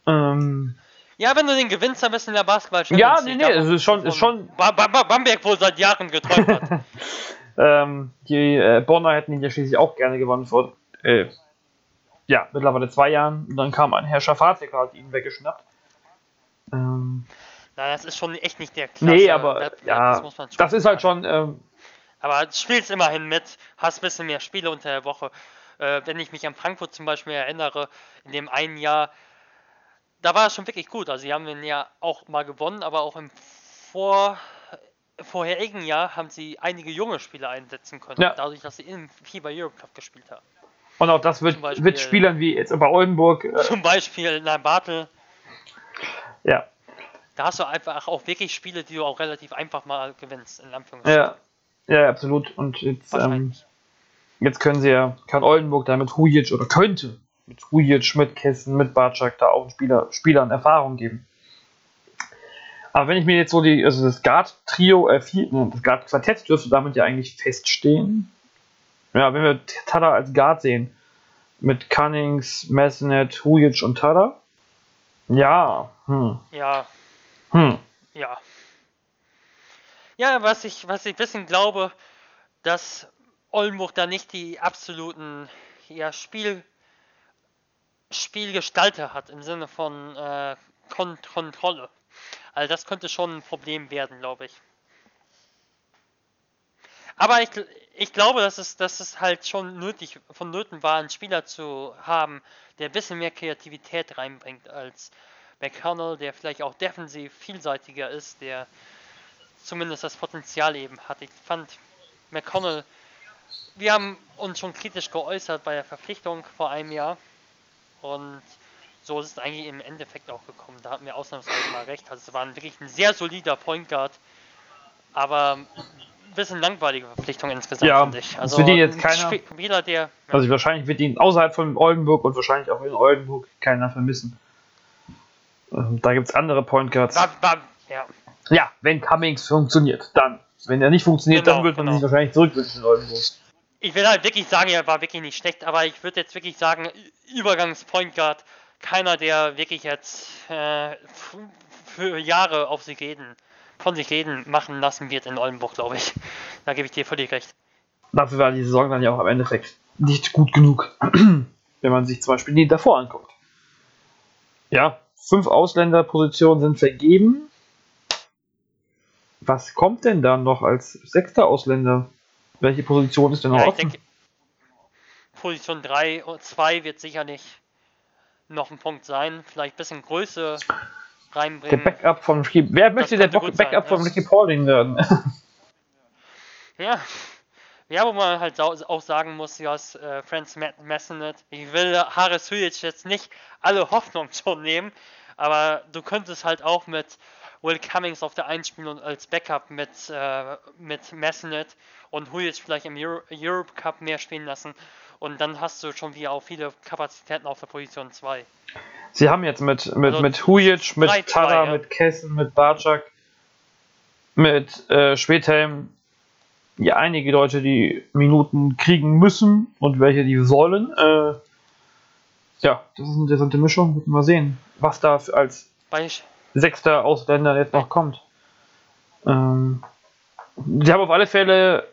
Ähm. Ja, wenn du den gewinnst, dann bist du in der Basketball.
Ja, nee, nee, es ist schon. Ist schon
Bamberg wohl seit Jahren geträumt hat.
ähm, die äh, Bonner hätten ihn ja schließlich auch gerne gewonnen vor. Äh, ja, mittlerweile zwei Jahren. Und dann kam ein Herr Schafatik, hat ihn weggeschnappt.
Ähm, Na, das ist schon echt nicht der Klasse.
Nee, aber Web ja, das, das ist halt schon. Ähm,
aber du spielst immerhin mit, hast ein bisschen mehr Spiele unter der Woche. Äh, wenn ich mich an Frankfurt zum Beispiel erinnere, in dem einen Jahr, da war es schon wirklich gut. Also, sie haben den ja auch mal gewonnen, aber auch im Vor vorherigen Jahr haben sie einige junge Spieler einsetzen können, ja. dadurch, dass sie im FIBA Europe Cup gespielt haben.
Und auch das wird, Beispiel, wird Spielern wie jetzt bei Oldenburg.
Äh, zum Beispiel in Bartel.
Ja.
Da hast du einfach auch wirklich Spiele, die du auch relativ einfach mal gewinnst, in
Ja, ja, absolut. Und jetzt, ähm, jetzt können sie ja, kann Oldenburg da mit Hujic oder könnte mit Hujic, mit Kessen, mit Barczak da auch Spieler, Spielern Erfahrung geben. Aber wenn ich mir jetzt so die, also das Guard-Trio, äh, das Guard-Quartett dürfte damit ja eigentlich feststehen. Ja, wenn wir Tada als Guard sehen, mit Cunnings, Messenet, Hujic und Tada. Ja. Hm.
Ja.
Hm.
Ja. Ja, was ich, was ich ein bisschen glaube, dass Oldenburg da nicht die absoluten ja, Spiel Spielgestalter hat im Sinne von äh, Kon Kontrolle. Also das könnte schon ein Problem werden, glaube ich. Aber ich, ich glaube, dass es, dass es halt schon nötig, vonnöten war, einen Spieler zu haben, der ein bisschen mehr Kreativität reinbringt als McConnell, der vielleicht auch defensiv vielseitiger ist, der zumindest das Potenzial eben hat. Ich fand McConnell, wir haben uns schon kritisch geäußert bei der Verpflichtung vor einem Jahr und so ist es eigentlich im Endeffekt auch gekommen. Da hatten wir ausnahmsweise mal recht. Also es war wirklich ein sehr solider Point Guard, aber ein bisschen langweilige Verpflichtung insgesamt,
Ja,
finde ich. Also
wird ihn jetzt
ein
keiner-
Spieler, der
Also wahrscheinlich wird ihn außerhalb von Oldenburg und wahrscheinlich auch in Oldenburg keiner vermissen. Ähm, Da gibt es andere Point Guards.
war, war, ja,
Ja, wenn Cummings funktioniert, dann. Wenn er nicht funktioniert,
Genau,
dann wird man
genau.
sich wahrscheinlich zurückwünschen in Oldenburg.
Ich will halt wirklich sagen, er war wirklich nicht schlecht, aber ich würde jetzt wirklich sagen, Übergangs-Point Guard, keiner, der wirklich jetzt äh, für Jahre auf sich reden, von sich reden machen lassen wird in Oldenburg, glaube ich. Da gebe ich dir völlig recht.
Dafür war die Saison dann ja auch am Endeffekt nicht gut genug, wenn man sich zum Beispiel die davor anguckt. Ja, fünf Ausländerpositionen sind vergeben. Was kommt denn dann noch als sechster Ausländer? Welche Position ist denn noch
Ja, ich
offen?
denke, Position 3 und 2 wird sicherlich noch ein Punkt sein. Vielleicht ein bisschen Größe
der
reinbringen.
Backup von Ricky. Wer möchte der
gut sein,
Backup von. Ricky Paulding werden?
Ja. Ja, wo man halt auch sagen muss, ja, ist, äh, Franz Massenet, ich will Haris Hujic jetzt nicht alle Hoffnung schon nehmen, aber du könntest halt auch mit Will Cummings auf der 1 spielen und als Backup mit, äh, mit Massenet und Hujic vielleicht im Euro Europe Cup mehr spielen lassen und dann hast du schon wieder auch viele Kapazitäten auf der Position 2.
Sie haben jetzt mit, mit,
Also
mit Hujic, mit
3-2,
Tada,
ja.
mit Kessen, mit Barczak, mit äh, Schwedhelm ja einige Leute, die Minuten kriegen müssen und welche die sollen. Äh, ja, das ist eine interessante Mischung. Müssen wir mal sehen, was da als
Bei,
sechster Ausländer jetzt noch kommt. Ähm, die haben auf alle Fälle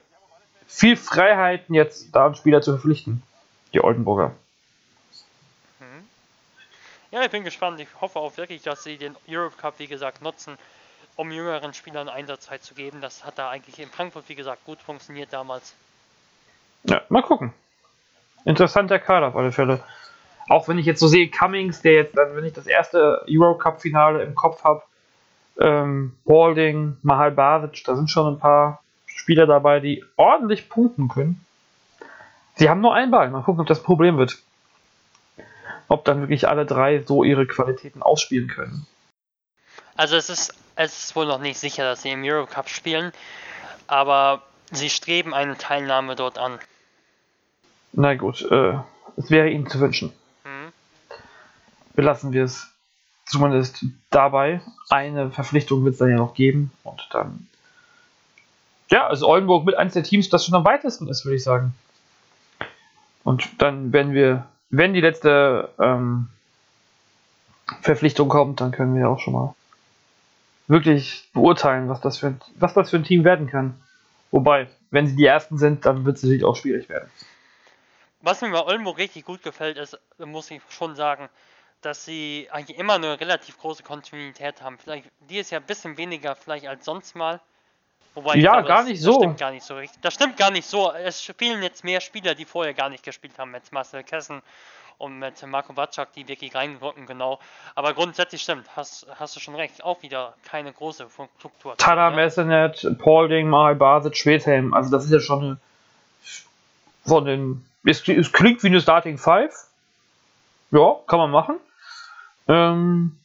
viel Freiheiten, jetzt da einen Spieler zu verpflichten. Die Oldenburger.
Ja, ich bin gespannt. Ich hoffe auch wirklich, dass sie den Europe Cup, wie gesagt, nutzen, um jüngeren Spielern Einsatzzeit zu geben. Das hat da eigentlich in Frankfurt, wie gesagt, gut funktioniert damals.
Ja, mal gucken. Interessanter Kader auf alle Fälle. Auch wenn ich jetzt so sehe, Cummings, der jetzt dann, wenn ich das erste Eurocup-Finale im Kopf habe, ähm, Balding, Mahal Basic, da sind schon ein paar Spieler dabei, die ordentlich punkten können. Sie haben nur einen Ball. Mal gucken, ob das Problem wird. Ob dann wirklich alle drei so ihre Qualitäten ausspielen können.
Also es ist, es ist wohl noch nicht sicher, dass sie im Europe Cup spielen, aber sie streben eine Teilnahme dort an.
Na gut, äh, es wäre ihnen zu wünschen. Belassen wir es zumindest dabei. Eine Verpflichtung wird es dann ja noch geben und dann. Ja, also Oldenburg mit eines der Teams, das schon am weitesten ist, würde ich sagen. Und dann, wenn wir, wenn die letzte ähm, Verpflichtung kommt, dann können wir auch schon mal wirklich beurteilen, was das für ein, was das für ein Team werden kann. Wobei, wenn sie die ersten sind, dann wird es natürlich auch schwierig werden.
Was mir bei Oldenburg richtig gut gefällt, ist, muss ich schon sagen, dass sie eigentlich immer eine relativ große Kontinuität haben. Vielleicht dieses Jahr ein bisschen weniger vielleicht als sonst mal. Wobei
Ja,
glaube,
gar
das,
nicht
das
so.
stimmt gar nicht so richtig. Das stimmt gar nicht so. Es spielen jetzt mehr Spieler, die vorher gar nicht gespielt haben, mit Marcel Kessen und mit Marco Batschak, die wirklich reinrücken, genau. Aber grundsätzlich stimmt, hast, hast du schon recht. Auch wieder keine große Fluktuation.
Tada
ja.
Messenet, Paulding, Mahal Basic, Schwedhelm. Also das ist ja schon eine von den. Es, es klingt wie eine Starting Five. Ja, kann man machen. Ähm,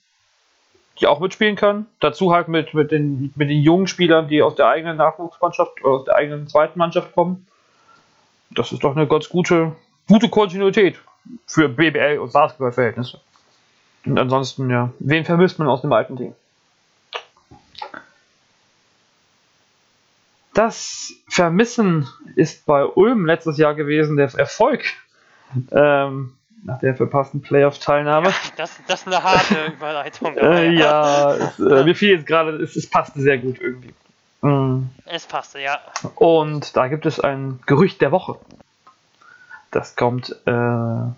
die auch mitspielen kann. Dazu halt mit, mit, den, mit den jungen Spielern, die aus der eigenen Nachwuchsmannschaft oder aus der eigenen zweiten Mannschaft kommen. Das ist doch eine ganz gute, gute Kontinuität für BBL und Basketballverhältnisse. Und ansonsten, ja, wen vermisst man aus dem alten Team? Das Vermissen ist bei Ulm letztes Jahr gewesen, der Erfolg ähm, nach der verpassten Playoff-Teilnahme.
Das, das ist eine harte Überleitung.
Äh, ja, es, äh, mir fiel jetzt gerade, es, es passte sehr gut irgendwie. Mm.
Es passte, ja.
Und da gibt es ein Gerücht der Woche. Das kommt, äh, ja,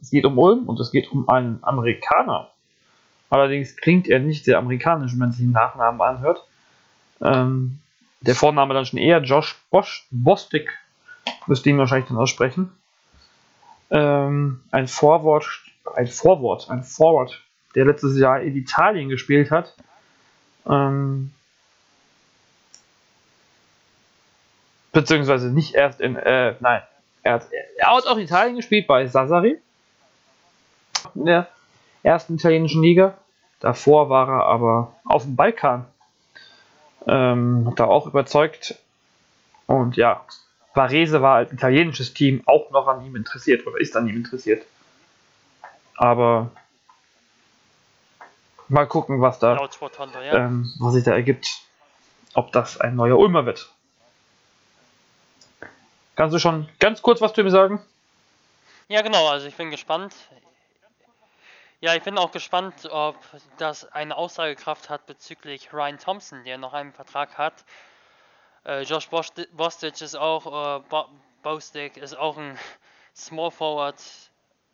es geht um Ulm und es geht um einen Amerikaner. Allerdings klingt er nicht sehr amerikanisch, wenn man sich den Nachnamen anhört. Ähm, der Vorname dann schon eher Josh Bosch, Bostic, müsste ihn wahrscheinlich dann aussprechen. Ähm, ein Vorwort, ein Vorwort, ein Forward, der letztes Jahr in Italien gespielt hat. Ähm, beziehungsweise nicht erst in, äh, nein, er hat, er hat auch Italien gespielt bei Sassari in der ersten italienischen Liga. Davor war er aber auf dem Balkan. Ähm, da auch überzeugt. Und ja, Varese war als italienisches Team auch noch an ihm interessiert oder ist an ihm interessiert. Aber mal gucken, was da, ähm, was sich da ergibt. Ob das ein neuer Ulmer wird. Kannst du schon ganz kurz was zu ihm sagen?
Ja, genau, also ich bin gespannt. Ja, ich bin auch gespannt, ob das eine Aussagekraft hat bezüglich Ryan Thompson, der noch einen Vertrag hat. Äh, Josh Bostic ist auch, äh, Bostic ist auch ein Small Forward,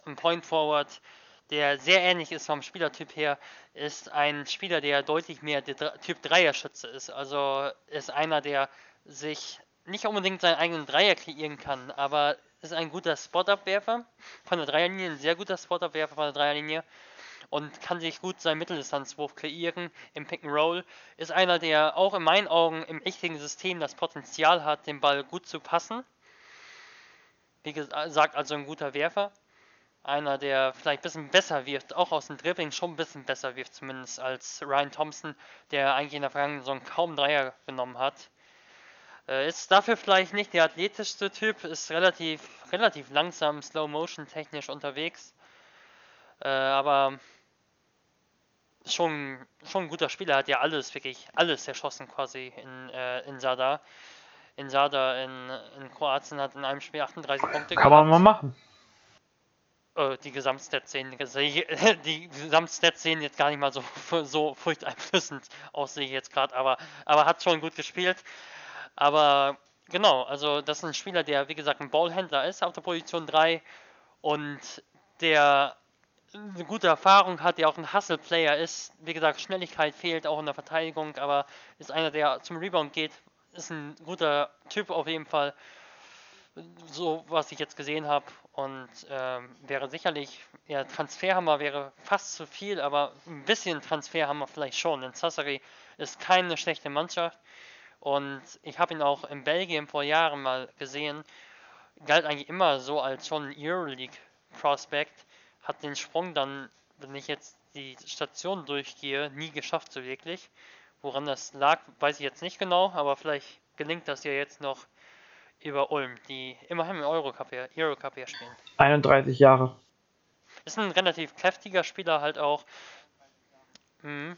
ein Point Forward, der sehr ähnlich ist vom Spielertyp her, ist ein Spieler, der deutlich mehr der Typ Dreier-Schütze ist. Also ist einer, der sich nicht unbedingt seinen eigenen Dreier kreieren kann, aber ist ein guter Spot-Abwerfer von der Dreierlinie, ein sehr guter Spot-Abwerfer von der Dreierlinie und kann sich gut seinen Mitteldistanzwurf kreieren im Pick and Roll. Ist einer, der auch in meinen Augen im richtigen System das Potenzial hat, den Ball gut zu passen. Wie gesagt, also ein guter Werfer. Einer, der vielleicht ein bisschen besser wirft, auch aus dem Dribbling schon ein bisschen besser wirft, zumindest als Ryan Thompson, der eigentlich in der vergangenen Saison kaum Dreier genommen hat. Äh, ist dafür vielleicht nicht der athletischste Typ, ist relativ, relativ langsam, Slow Motion technisch unterwegs. Äh, aber schon, schon ein guter Spieler, hat ja alles, wirklich alles erschossen quasi in, äh, in Sada. In Sada in, in Kroatien hat in einem Spiel 38 Punkte
Kann gehabt. man mal machen.
Äh, die Gesamtstats sehen, die Gesamtstats sehen jetzt gar nicht mal so, so furchteinflößend aus, sehe ich jetzt gerade, aber, aber hat schon gut gespielt. Aber genau, also das ist ein Spieler, der wie gesagt ein Ballhändler ist auf der Position 3 und der eine gute Erfahrung hat, der auch ein Hustle-Player ist. Wie gesagt, Schnelligkeit fehlt auch in der Verteidigung, aber ist einer, der zum Rebound geht. Ist ein guter Typ auf jeden Fall, so was ich jetzt gesehen habe. Und ähm, wäre sicherlich, ja, Transferhammer wäre fast zu viel, aber ein bisschen Transferhammer vielleicht schon. Denn Sassari ist keine schlechte Mannschaft. Und ich habe ihn auch in Belgien vor Jahren mal gesehen. Galt eigentlich immer so als schon Euroleague-Prospect. Hat den Sprung dann, wenn ich jetzt die Station durchgehe, nie geschafft so wirklich. Woran das lag, weiß ich jetzt nicht genau, aber vielleicht gelingt das ja jetzt noch über Ulm, die immerhin im Eurocup hier, Eurocup hier spielen.
31 Jahre.
Ist ein relativ kräftiger Spieler halt auch. Mhm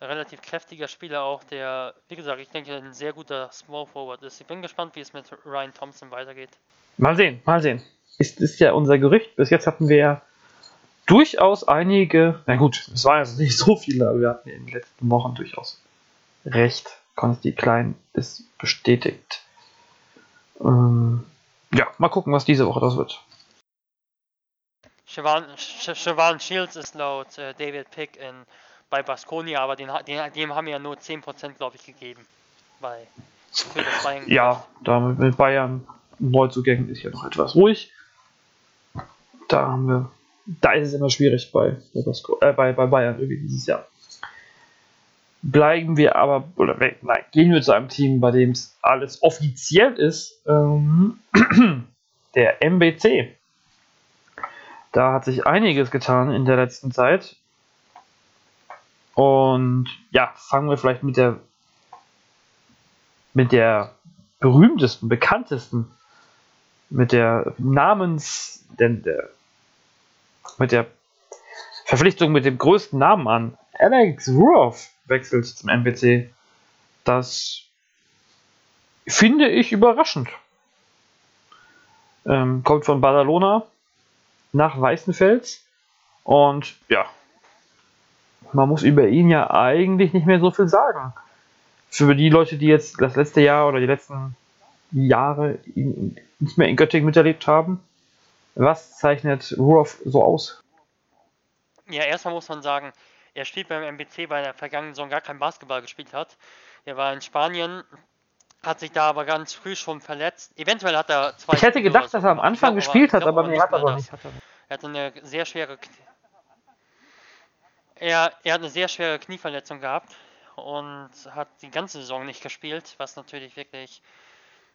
relativ kräftiger Spieler auch, der, wie gesagt, ich denke, ein sehr guter Small Forward ist. Ich bin gespannt, wie es mit Ryan Thompson weitergeht.
Mal sehen, mal sehen. Ist, ist ja unser Gerücht. Bis jetzt hatten wir ja durchaus einige, na gut, es waren jetzt nicht so viele, aber wir hatten in den letzten Wochen durchaus recht. Konsti Klein ist bestätigt. Ähm, ja, mal gucken, was diese Woche das wird.
Siobhan Shields ist laut äh, David Pick in bei Baskonia, aber den, den, dem haben wir ja nur 10%, glaube ich, gegeben. Bei.
Ja, da mit Bayern Neuzugängen ist ja noch etwas ruhig. Da haben wir, da ist es immer schwierig bei, äh, bei, bei Bayern irgendwie dieses Jahr. Bleiben wir aber, oder nein, gehen wir zu einem Team, bei dem es alles offiziell ist, ähm, der MBC. Da hat sich einiges getan in der letzten Zeit. Und ja, fangen wir vielleicht mit der mit der berühmtesten, bekanntesten, mit der Namens, denn der, mit der Verpflichtung mit dem größten Namen an. Alex Ruoff wechselt zum NPC. Das finde ich überraschend. Ähm, kommt von Badalona nach Weißenfels und ja, man muss über ihn ja eigentlich nicht mehr so viel sagen. Für die Leute, die jetzt das letzte Jahr oder die letzten Jahre nicht mehr in Göttingen miterlebt haben, Was zeichnet Ruoff so aus?
Ja, erstmal muss man sagen, er spielt beim MBC, weil er vergangenen Saison gar kein Basketball gespielt hat. Er war in Spanien, hat sich da aber ganz früh schon verletzt. Eventuell hat er
zwei. Ich hätte gedacht, dass er am Anfang glaub, gespielt hat, aber nee, hat er nicht.
Er hatte eine sehr schwere. Er, er hat eine sehr schwere Knieverletzung gehabt und hat die ganze Saison nicht gespielt, was natürlich wirklich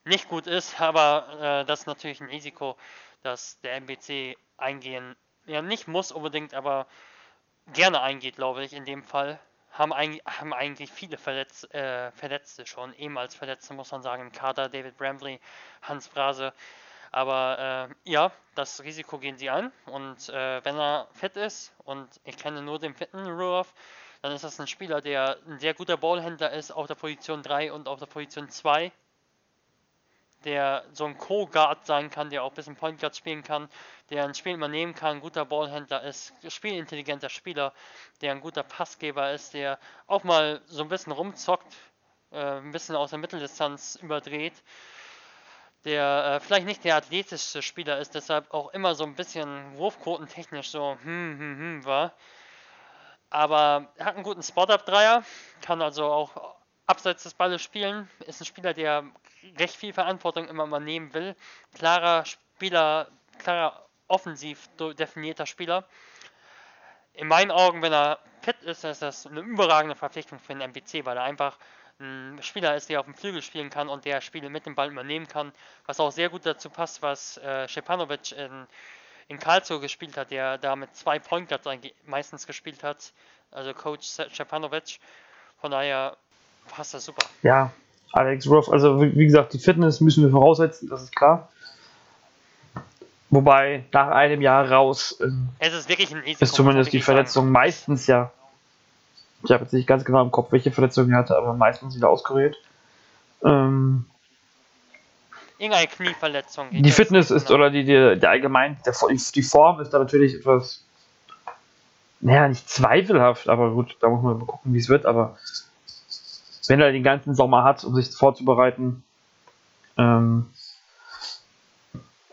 nicht gut ist, aber äh, das ist natürlich ein Risiko, das der MBC eingehen, ja nicht muss unbedingt, aber gerne eingeht, glaube ich, in dem Fall. Haben, eigentlich, haben eigentlich viele Verletz, äh, Verletzte schon, ehemals Verletzte, muss man sagen, im Kader, David Bramley, Hans Brase. Aber äh, ja, das Risiko gehen sie an und äh, wenn er fit ist und ich kenne nur den fitten Ruoff, dann ist das ein Spieler, der ein sehr guter Ballhändler ist auf der Position 3 und auf der Position 2 der so ein Co-Guard sein kann, der auch ein bisschen Point Guard spielen kann, der ein Spiel übernehmen kann, ein guter Ballhändler ist, spielintelligenter Spieler, der ein guter Passgeber ist, der auch mal so ein bisschen rumzockt, äh, ein bisschen aus der Mitteldistanz überdreht, der äh, vielleicht nicht der athletischste Spieler ist, deshalb auch immer so ein bisschen wurfquotentechnisch so hm, hm, hm war. Aber er hat einen guten Spot-Up-Dreier, kann also auch abseits des Balles spielen, ist ein Spieler, der recht viel Verantwortung immer mal nehmen will. Klarer Spieler, klarer offensiv definierter Spieler. In meinen Augen, wenn er fit ist, ist das eine überragende Verpflichtung für den MPC, weil er einfach ein Spieler ist, der auf dem Flügel spielen kann und der Spiele mit dem Ball übernehmen kann, was auch sehr gut dazu passt, was äh, Stepanovic in, in Karlsruhe gespielt hat, der da mit zwei Point Guards meistens gespielt hat, also Coach Stepanovic. Von daher passt das super.
Ja, Alex Ruff, also wie gesagt, die Fitness müssen wir voraussetzen, das ist klar. Wobei nach einem Jahr raus
ähm, es ist, wirklich ein
ist zumindest die Verletzung sagen. meistens ja. Ich habe jetzt nicht ganz genau im Kopf, welche Verletzung er hatte, aber meistens wieder auskuriert. Ähm,
Irgendeine Knieverletzung.
Die Fitness ist, genau. oder die, die, die allgemein, der, die Form ist da natürlich etwas, naja, nicht zweifelhaft, aber gut, da muss man mal gucken, wie es wird, aber wenn er den ganzen Sommer hat, um sich vorzubereiten, ähm,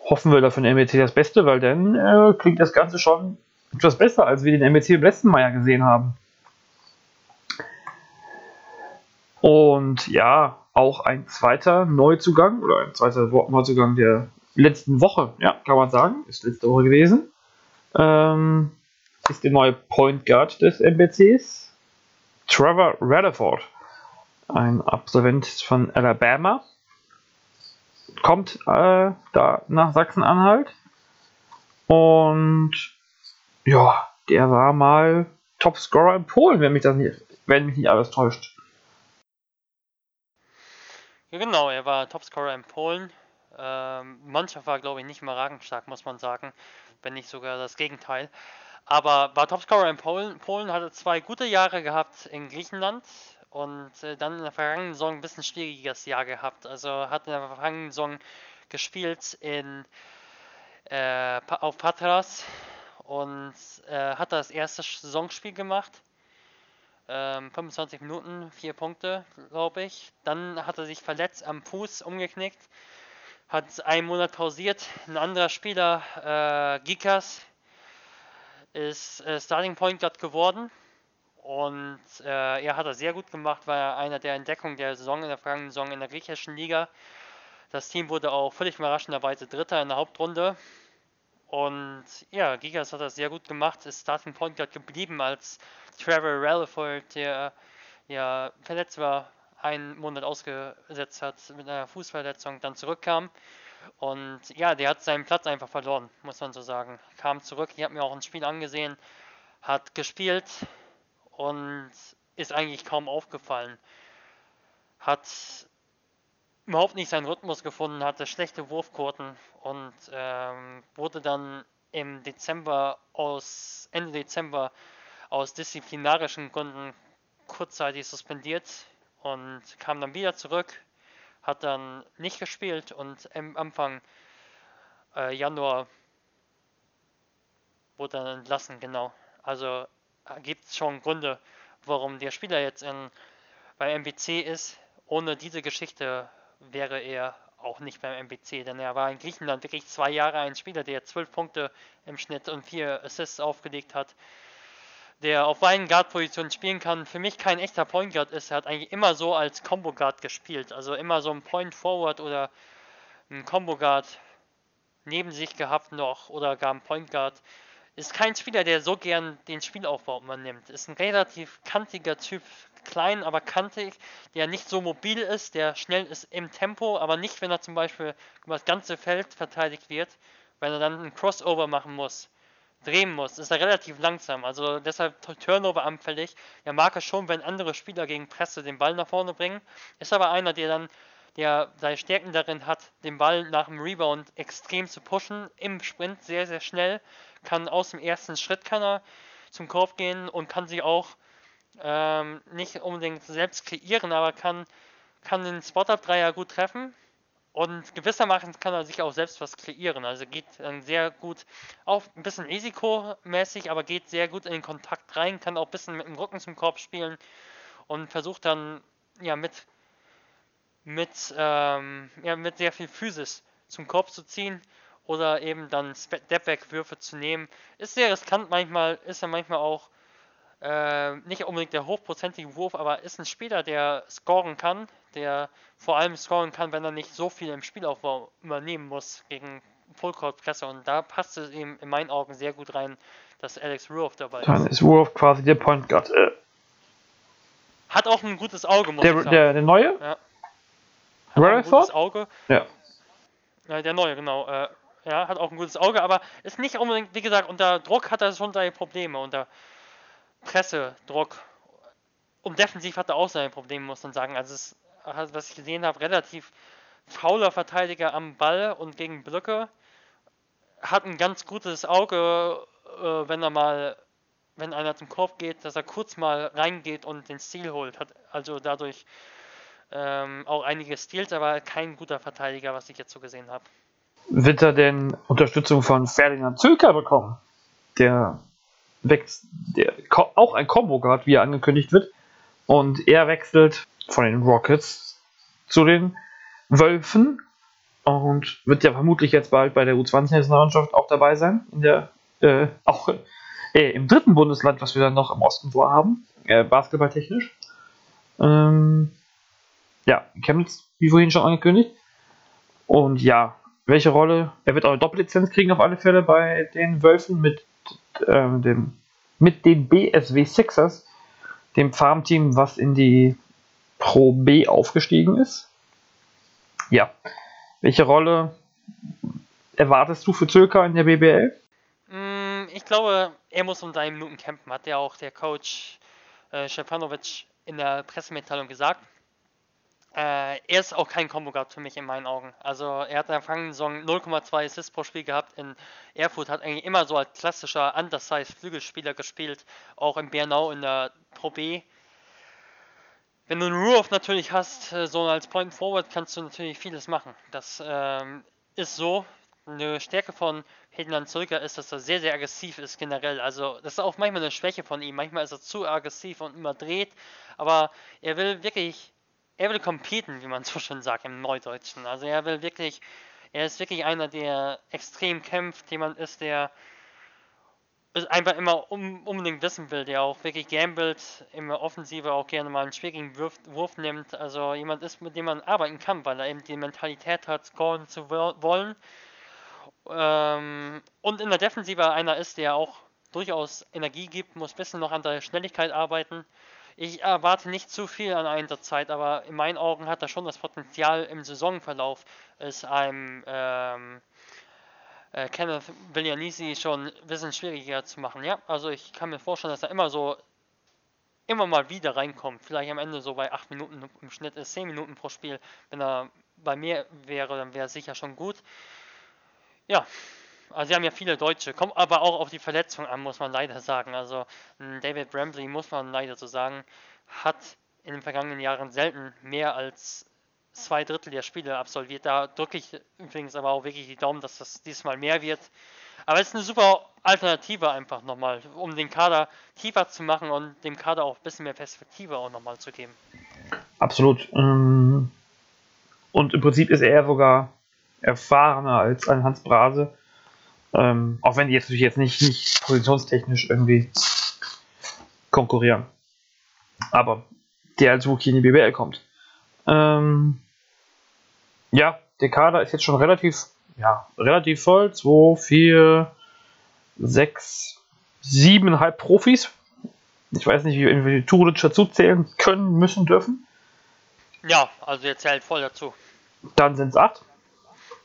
hoffen wir da für den MEC das Beste, weil dann äh, klingt das Ganze schon etwas besser, als wir den MEC im letzten Mal ja gesehen haben. Und ja, auch ein zweiter Neuzugang oder ein zweiter Neuzugang der letzten Woche, ja, kann man sagen, ist letzte Woche gewesen. Ähm, ist der neue Point Guard des MBCs, Trevor Rutherford ein Absolvent von Alabama, kommt äh, da nach Sachsen-Anhalt und ja, der war mal Topscorer in Polen, wenn mich das nicht, wenn mich nicht alles täuscht.
Ja, genau, er war Topscorer in Polen. Ähm, Mannschaft war, glaube ich, nicht mal ragenstark, muss man sagen, wenn nicht sogar das Gegenteil. Aber war Topscorer in Polen. Polen hatte zwei gute Jahre gehabt in Griechenland, und äh, dann in der vergangenen Saison ein bisschen schwieriges Jahr gehabt. Also hat in der vergangenen Saison gespielt in, äh, auf Patras und äh, hat das erste Saisonspiel gemacht. Ähm, 25 Minuten, 4 Punkte, glaube ich. Dann hat er sich verletzt am Fuß, umgeknickt. Hat einen Monat pausiert. Ein anderer Spieler, äh, Gikas, ist äh, Starting Point Guard geworden und äh, er hat das sehr gut gemacht, war er einer der Entdeckungen der Saison in der vergangenen Saison in der griechischen Liga. Das Team wurde auch völlig überraschenderweise Dritter in der Hauptrunde. Und ja, Gigas hat das sehr gut gemacht, ist Starting Point Guard geblieben, als Trevor Rutherford, der ja verletzt war, einen Monat ausgesetzt hat mit einer Fußverletzung, dann zurückkam. Und ja, der hat seinen Platz einfach verloren, muss man so sagen. Kam zurück, ich habe mir auch ein Spiel angesehen, hat gespielt, und ist eigentlich kaum aufgefallen. Hat überhaupt nicht seinen Rhythmus gefunden, hatte schlechte Wurfquoten und ähm, wurde dann im Dezember aus Ende Dezember aus disziplinarischen Gründen kurzzeitig suspendiert und kam dann wieder zurück, hat dann nicht gespielt und im Anfang äh, Januar wurde dann entlassen, genau. Also gibt es schon Gründe, warum der Spieler jetzt in, bei MBC ist. Ohne diese Geschichte wäre er auch nicht beim MBC, denn er war in Griechenland wirklich zwei Jahre ein Spieler, der zwölf Punkte im Schnitt und vier Assists aufgelegt hat, der auf beiden Guard-Positionen spielen kann. Für mich kein echter Point Guard ist. Er hat eigentlich immer so als Combo Guard gespielt, also immer so ein Point Forward oder ein Combo Guard neben sich gehabt noch oder gar ein Point Guard. Ist kein Spieler, der so gern den Spielaufbau übernimmt. Ist ein relativ kantiger Typ, klein, aber kantig, der nicht so mobil ist, der schnell ist im Tempo, aber nicht, wenn er zum Beispiel über das ganze Feld verteidigt wird, wenn er dann einen Crossover machen muss, drehen muss, ist er relativ langsam. Also deshalb Turnover anfällig. Er mag es schon, wenn andere Spieler gegen Presse den Ball nach vorne bringen. Ist aber einer, der dann der seine Stärken darin hat, den Ball nach dem Rebound extrem zu pushen, im Sprint sehr, sehr schnell, kann aus dem ersten Schritt kann er zum Korb gehen und kann sich auch ähm, nicht unbedingt selbst kreieren, aber kann, kann den Spot-Up-Dreier gut treffen und gewissermaßen kann er sich auch selbst was kreieren. Also geht dann sehr gut, auch ein bisschen risikomäßig, aber geht sehr gut in den Kontakt rein, kann auch ein bisschen mit dem Rücken zum Korb spielen und versucht dann ja mit, mit, ähm, ja, mit sehr viel Physis zum Korb zu ziehen oder eben dann Stepback-Würfe zu nehmen. Ist sehr riskant manchmal, ist er manchmal auch äh, nicht unbedingt der hochprozentige Wurf, aber ist ein Spieler, der scoren kann, der vor allem scoren kann, wenn er nicht so viel im Spielaufbau übernehmen muss gegen Fullcourt-Presse. Und da passt es ihm in meinen Augen sehr gut rein, dass Alex Ruoff dabei ist.
Dann ist Ruoff quasi der Point Guard. Äh,
Hat auch ein gutes Auge, muss
der,
ich sagen.
der, der neue?
Ja. Hat
Rutherford?
Auge.
Ja.
Ja, der neue, genau. Äh, ja, hat auch ein gutes Auge, aber ist nicht unbedingt, wie gesagt, unter Druck hat er schon seine Probleme. Unter Pressedruck. Und defensiv hat er auch seine Probleme, muss man sagen. Also, es, was ich gesehen habe, relativ fauler Verteidiger am Ball und gegen Blöcke. Hat ein ganz gutes Auge, äh, wenn er mal, wenn einer zum Korb geht, dass er kurz mal reingeht und den Stil holt. Hat also dadurch ähm, auch einige Steals, aber kein guter Verteidiger, was ich jetzt so gesehen habe.
Wird er denn Unterstützung von Ferdinand Zülker bekommen? Der wächst, der auch ein Combo Guard, wie er angekündigt wird. Und er wechselt von den Rockets zu den Wölfen und wird ja vermutlich jetzt bald bei der U20-Nationalmannschaft auch dabei sein. In der, äh, auch äh, im dritten Bundesland, was wir dann noch im Osten vorhaben, äh, basketballtechnisch. Ähm, ja, Chemnitz, wie vorhin schon angekündigt. Und ja, welche Rolle? Er wird auch eine Doppellizenz kriegen auf alle Fälle bei den Wölfen mit ähm, dem mit den BSW Sixers, dem Farmteam, was in die Pro B aufgestiegen ist. Ja. Welche Rolle erwartest du für Zülker in der BBL?
Mm, Ich glaube, er muss um drei Minuten kämpfen, hat ja auch der Coach äh, Stefanovic in der Pressemitteilung gesagt. Äh, er ist auch kein Combo Guard für mich in meinen Augen. Also er hat in der vergangenen Saison 0,2 Assists pro Spiel gehabt. In Erfurt hat eigentlich immer so als klassischer Undersized Flügelspieler gespielt, auch in Bernau in der Pro B. Wenn du einen Ruoff natürlich hast, äh, so als Point Forward, kannst du natürlich vieles machen. Das ähm, ist so. Eine Stärke von Hedland Zölker ist, dass er sehr, sehr aggressiv ist generell. Also das ist auch manchmal eine Schwäche von ihm. Manchmal ist er zu aggressiv und immer dreht. Aber er will wirklich, er will competen, wie man so schön sagt im Neudeutschen. Also er will wirklich, er ist wirklich einer, der extrem kämpft. Jemand ist, der einfach immer um, unbedingt wissen will, der auch wirklich gambelt, in der Offensive auch gerne mal einen schwierigen Wurf, Wurf nimmt. Also jemand ist, mit dem man arbeiten kann, weil er eben die Mentalität hat, scoren zu wo- wollen. Ähm, und in der Defensive einer ist, der auch durchaus Energie gibt, muss ein bisschen noch an der Schnelligkeit arbeiten. Ich erwarte nicht zu viel an Einsatzzeit, aber in meinen Augen hat er schon das Potenzial im Saisonverlauf, es einem ähm, äh, Kenneth Villanisi schon ein bisschen schwieriger zu machen. Ja, also ich kann mir vorstellen, dass er immer so immer mal wieder reinkommt. Vielleicht am Ende so bei 8 Minuten im Schnitt ist 10 Minuten pro Spiel. Wenn er bei mir wäre, dann wäre es sicher schon gut. Ja, also sie haben ja viele Deutsche, kommt aber auch auf die Verletzung an, muss man leider sagen. Also ein David Brambley, muss man leider so sagen, hat in den vergangenen Jahren selten mehr als zwei Drittel der Spiele absolviert. Da drücke ich übrigens aber auch wirklich die Daumen, dass das diesmal mehr wird. Aber es ist eine super Alternative einfach nochmal, um den Kader tiefer zu machen und dem Kader auch ein bisschen mehr Perspektive auch nochmal zu geben.
Absolut. Ähm, Und im Prinzip ist er sogar erfahrener als ein Hans Brase. Ähm, auch wenn die jetzt natürlich jetzt nicht, nicht positionstechnisch irgendwie konkurrieren. Aber der als Rookie in die BBL kommt. Ähm, ja, der Kader ist jetzt schon relativ, ja, relativ voll. 2, 4, 6, 7,5 Profis. Ich weiß nicht, wie wir die Turic dazu zählen können, müssen, dürfen.
Ja, also er zählt voll dazu.
Dann sind es 8.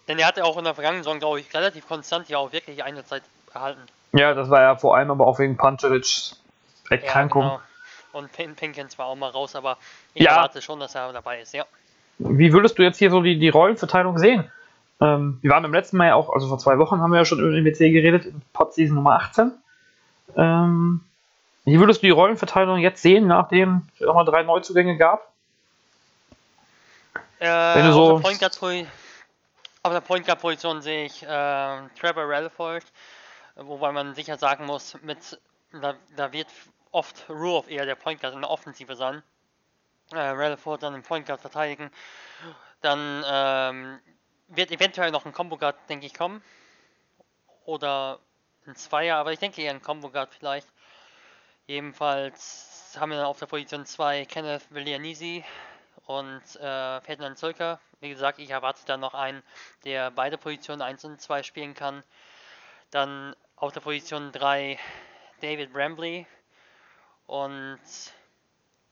Denn er hatte auch in der vergangenen Saison, glaube ich, relativ konstant ja auch wirklich eine Zeit erhalten.
Ja, das war ja vor allem aber auch wegen Panceric Erkrankung. Ja, genau.
Und Pin Pinkins war auch mal raus, aber ich ja. erwarte schon, dass er dabei ist, ja.
Wie würdest du jetzt hier so die, die Rollenverteilung sehen? Ähm, wir waren beim letzten Mal ja auch, also vor zwei Wochen haben wir ja schon über den WC geredet, in Podseason Nummer 18. Ähm, wie würdest du die Rollenverteilung jetzt sehen, nachdem es nochmal drei Neuzugänge gab?
Äh, Wenn du so Point Guard auf der Point Guard Position sehe ich äh, Trevor Rutherford, wobei man sicher sagen muss, mit da, da wird oft Ruoff eher der Point Guard in der Offensive sein. Äh, Rutherford dann den Point Guard verteidigen. Dann ähm, wird eventuell noch ein Combo Guard, denke ich, kommen. Oder ein Zweier, aber ich denke eher ein Combo Guard vielleicht. Jedenfalls haben wir dann auf der Position 2 Kenneth Villianisi und äh, Ferdinand Zölker. Wie gesagt, ich erwarte da noch einen, der beide Positionen 1 und 2 spielen kann. Dann auf der Position 3 David Brambley und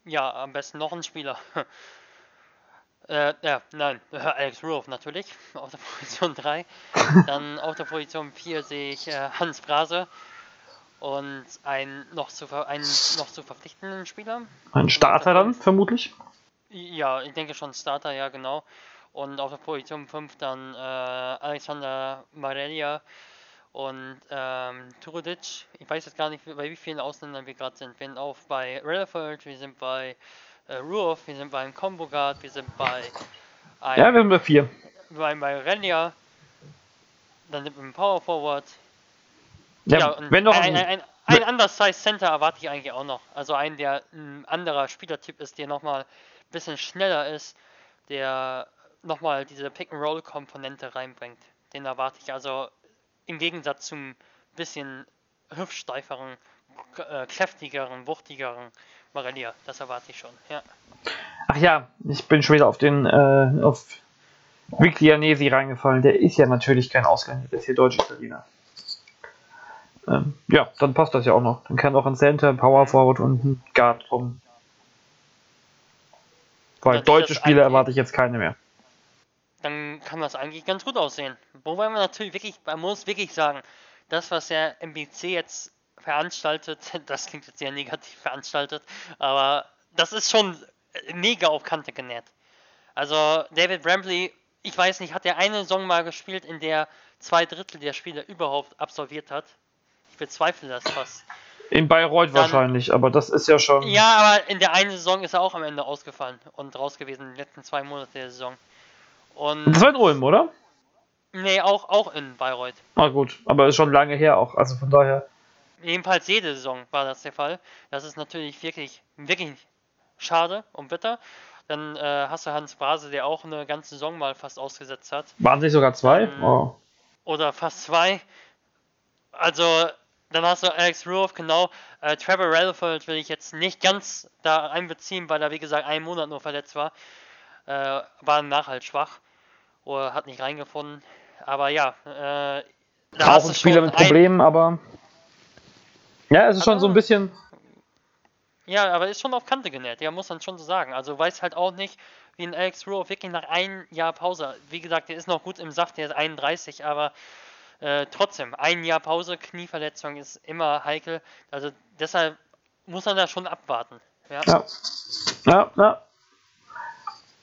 ja, am besten noch ein Spieler. äh, ja, nein, Alex Roof natürlich auf der Position 3. Dann auf der Position 4 sehe ich äh, Hans Brase und einen noch zu, einen noch zu verpflichtenden Spieler.
Ein Starter dann, vermutlich?
Ja, ich denke schon Starter, ja, genau. Und auf der Position 5 dann äh, Alexander Marelia und ähm, Turudic. Ich weiß jetzt gar nicht, bei wie vielen Ausländern wir gerade sind. Wir sind auch bei Rutherford, wir sind bei äh, Ruoff, wir sind beim Combo Guard, wir sind bei
einem, Ja, wir sind bei vier.
Bei, bei Renja, dann sind wir im Power Forward,
ja, ja wenn noch
ein, ein, ein, ein anderes Size Center erwarte ich eigentlich auch noch. Also einen, der ein anderer Spielertyp ist, der nochmal ein bisschen schneller ist, der nochmal diese Pick-and-Roll-Komponente reinbringt. Den erwarte ich also im Gegensatz zum bisschen hüftsteiferen, äh, kräftigeren, wuchtigeren Marelia. Das erwarte ich schon, ja.
Ach ja, ich bin schon wieder auf den, äh, auf Viglianesi reingefallen. Der ist ja natürlich kein Ausländer, der ist hier Deutsch-Italiener. Ähm, ja, dann passt das ja auch noch. Dann kann auch ein Center, Power Forward und ein Guard kommen. Weil deutsche Spieler erwarte ich jetzt keine mehr.
Dann kann das eigentlich ganz gut aussehen. Wobei man natürlich wirklich, man muss wirklich sagen, das, was der MBC jetzt veranstaltet, das klingt jetzt sehr negativ veranstaltet, aber das ist schon mega auf Kante genäht. Also David Brambley, ich weiß nicht, hat er eine Saison mal gespielt, in der zwei Drittel der Spieler überhaupt absolviert hat? bezweifle das fast.
In Bayreuth Dann, wahrscheinlich, aber das ist ja schon.
Ja, aber in der einen Saison ist er auch am Ende ausgefallen und raus gewesen, in den letzten zwei Monaten der Saison. Und
das war in Ulm, oder?
Nee, auch, auch in Bayreuth.
Ah, gut, aber ist schon lange her auch, also von daher.
Jedenfalls jede Saison war das der Fall. Das ist natürlich wirklich, wirklich schade und bitter. Dann äh, hast du Hans Brase, der auch eine ganze Saison mal fast ausgesetzt hat.
Waren sich sogar zwei? Ähm, oh.
Oder fast zwei. Also dann hast du Alex Ruoff, genau. Äh, Trevor Rutherford will ich jetzt nicht ganz da einbeziehen, weil er, wie gesagt, einen Monat nur verletzt war. Äh, war nach halt schwach. Oder hat nicht reingefunden. Aber ja, äh,
da auch ein Spieler mit Problemen, ein... aber. Ja, es ist aber, schon so ein bisschen.
Ja, aber ist schon auf Kante genäht, ja, muss man schon so sagen. Also weiß halt auch nicht, wie ein Alex Ruoff wirklich nach einem Jahr Pause. Wie gesagt, der ist noch gut im Saft, der ist 31, aber äh, trotzdem, ein Jahr Pause, Knieverletzung ist immer heikel. Also deshalb muss man da schon abwarten. Ja.
ja. Ja, ja.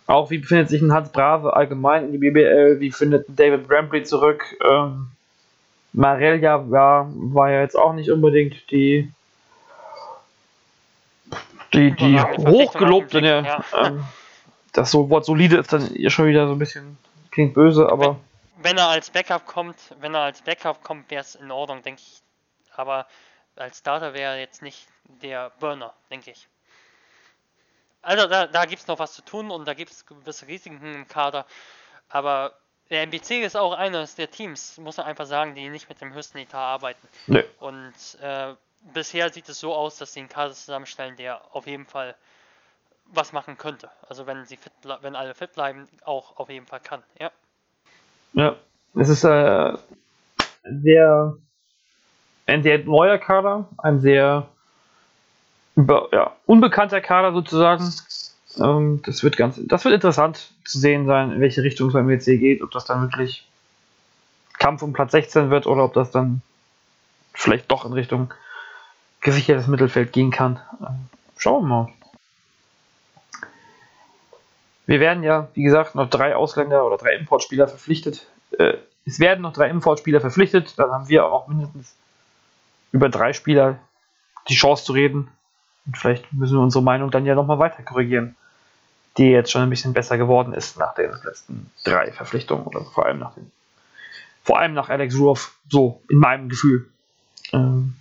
Auch wie befindet sich ein Hans Brave allgemein in die BBL? Wie findet David Brambley zurück? Ähm, Marelia ja, war ja jetzt auch nicht unbedingt die die, die hochgelobte, ja. ja. Ähm, das so Wort solide ist dann schon wieder so ein bisschen klingt böse, aber
wenn er als Backup kommt, wenn er als Backup kommt, wäre es in Ordnung, denke ich. Aber als Starter wäre er jetzt nicht der Burner, denke ich. also da, da gibt es noch was zu tun und da gibt es gewisse Risiken im Kader. Aber der MBC ist auch eines der Teams, muss man einfach sagen, die nicht mit dem höchsten Etat arbeiten.
Nee.
Und äh, bisher sieht es so aus, dass sie einen Kader zusammenstellen, der auf jeden Fall was machen könnte. Also wenn sie fit wenn alle fit bleiben, auch auf jeden Fall kann, ja.
Ja, es ist äh, sehr ein sehr neuer Kader, ein sehr ja, unbekannter Kader sozusagen. Ähm, das wird ganz, das wird interessant zu sehen sein, in welche Richtung es beim WC geht, ob das dann wirklich Kampf um Platz 16 wird oder ob das dann vielleicht doch in Richtung gesichertes Mittelfeld gehen kann. Ähm, schauen wir mal. Wir werden ja, wie gesagt, noch drei Ausländer oder drei Importspieler verpflichtet. Äh, es werden noch drei Importspieler verpflichtet. Dann haben wir auch mindestens über drei Spieler die Chance zu reden. Und vielleicht müssen wir unsere Meinung dann ja nochmal weiter korrigieren, die jetzt schon ein bisschen besser geworden ist nach den letzten drei Verpflichtungen oder vor allem nach den, vor allem nach Alex Ruoff, so in meinem Gefühl. Ähm,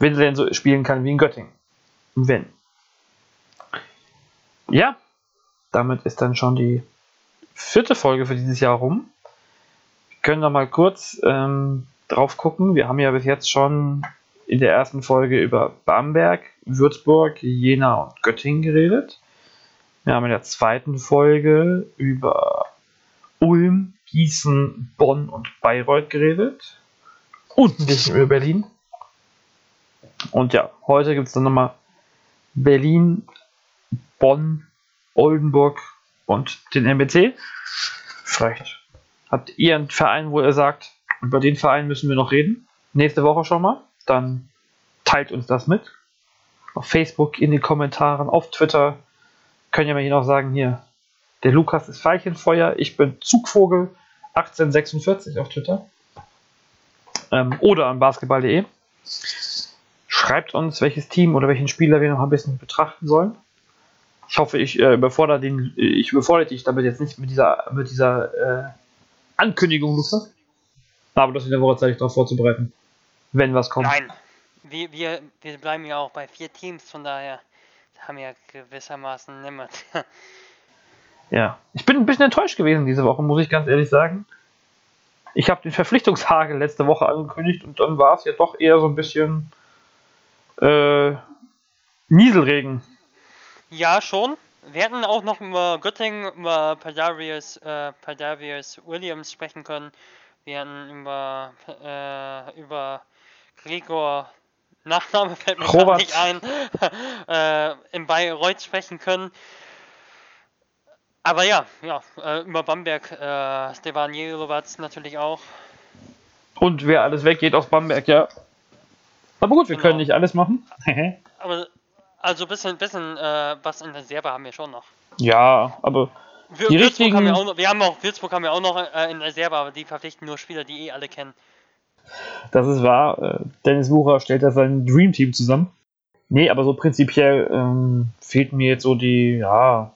wenn er denn so spielen kann wie in Göttingen. Wenn. Ja, damit ist dann schon die vierte Folge für dieses Jahr rum. Wir können noch mal kurz ähm, drauf gucken. Wir haben ja bis jetzt schon in der ersten Folge über Bamberg, Würzburg, Jena und Göttingen geredet. Wir haben in der zweiten Folge über Ulm, Gießen, Bonn und Bayreuth geredet. Und ein bisschen über Berlin. Und ja, heute gibt es dann nochmal Berlin, Bonn, Oldenburg und den MBC. Vielleicht habt ihr einen Verein, wo ihr sagt, über den Verein müssen wir noch reden. Nächste Woche schon mal dann teilt uns das mit. Auf Facebook, in den Kommentaren, auf Twitter. Können ja mal hier noch sagen, hier, der Lukas ist Veilchenfeuer, ich bin Zugvogel 1846 auf Twitter. Ähm, oder an basketball.de. Schreibt uns, welches Team oder welchen Spieler wir noch ein bisschen betrachten sollen. Ich hoffe, ich äh, überfordere den, ich überfordere dich damit jetzt nicht mit dieser, mit dieser äh, Ankündigung, Lukas. Aber das in der Woche Zeit, darauf vorzubereiten wenn was kommt.
Nein, wir, wir, wir bleiben ja auch bei vier Teams, von daher haben wir ja gewissermaßen niemand.
ja, ich bin ein bisschen enttäuscht gewesen diese Woche, muss ich ganz ehrlich sagen. Ich habe den Verpflichtungshagel letzte Woche angekündigt und dann war es ja doch eher so ein bisschen äh, Nieselregen.
Ja, schon. Wir hätten auch noch über Göttingen, über Padavius, äh, Padavius Williams sprechen können. Wir hätten über, äh, über Gregor, Nachname fällt mir Robert. nicht ein, äh, in Bayreuth sprechen können. Aber ja, ja, äh, über Bamberg, äh, Stevan Jelovac natürlich auch.
Und wer alles weggeht aus Bamberg, ja. Aber gut, wir genau. können nicht alles machen.
aber also ein bisschen, bisschen äh, was in der Serbe haben wir schon noch.
Ja, aber
wir, die richtigen... haben wir, auch noch, wir haben auch Würzburg haben wir auch noch äh, in der Serbe, aber die verpflichten nur Spieler, die eh alle kennen.
Das ist wahr. Äh, Dennis Wucher stellt da sein Dream Team zusammen. Nee, aber so prinzipiell ähm, fehlt mir jetzt so die, ja,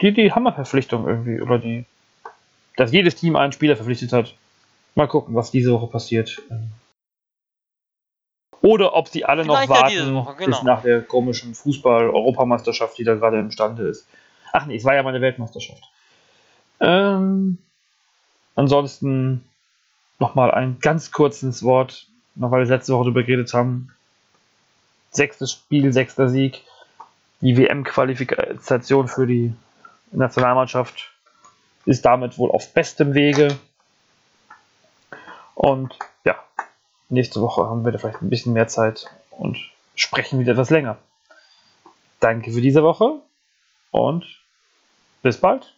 die, die Hammerverpflichtung irgendwie. Oder die, dass jedes Team einen Spieler verpflichtet hat. Mal gucken, was diese Woche passiert. Oder ob sie alle Vielleicht noch warten ja Woche, genau. bis nach der komischen Fußball-Europameisterschaft, die da gerade imstande ist. Ach nee, es war ja meine Weltmeisterschaft. Ähm, ansonsten nochmal ein ganz kurzes Wort, noch weil wir letzte Woche darüber geredet haben. Sechstes Spiel, sechster Sieg. Die WM-Qualifikation für die Nationalmannschaft ist damit wohl auf bestem Wege. Und ja, nächste Woche haben wir da vielleicht ein bisschen mehr Zeit und sprechen wieder etwas länger. Danke für diese Woche und bis bald.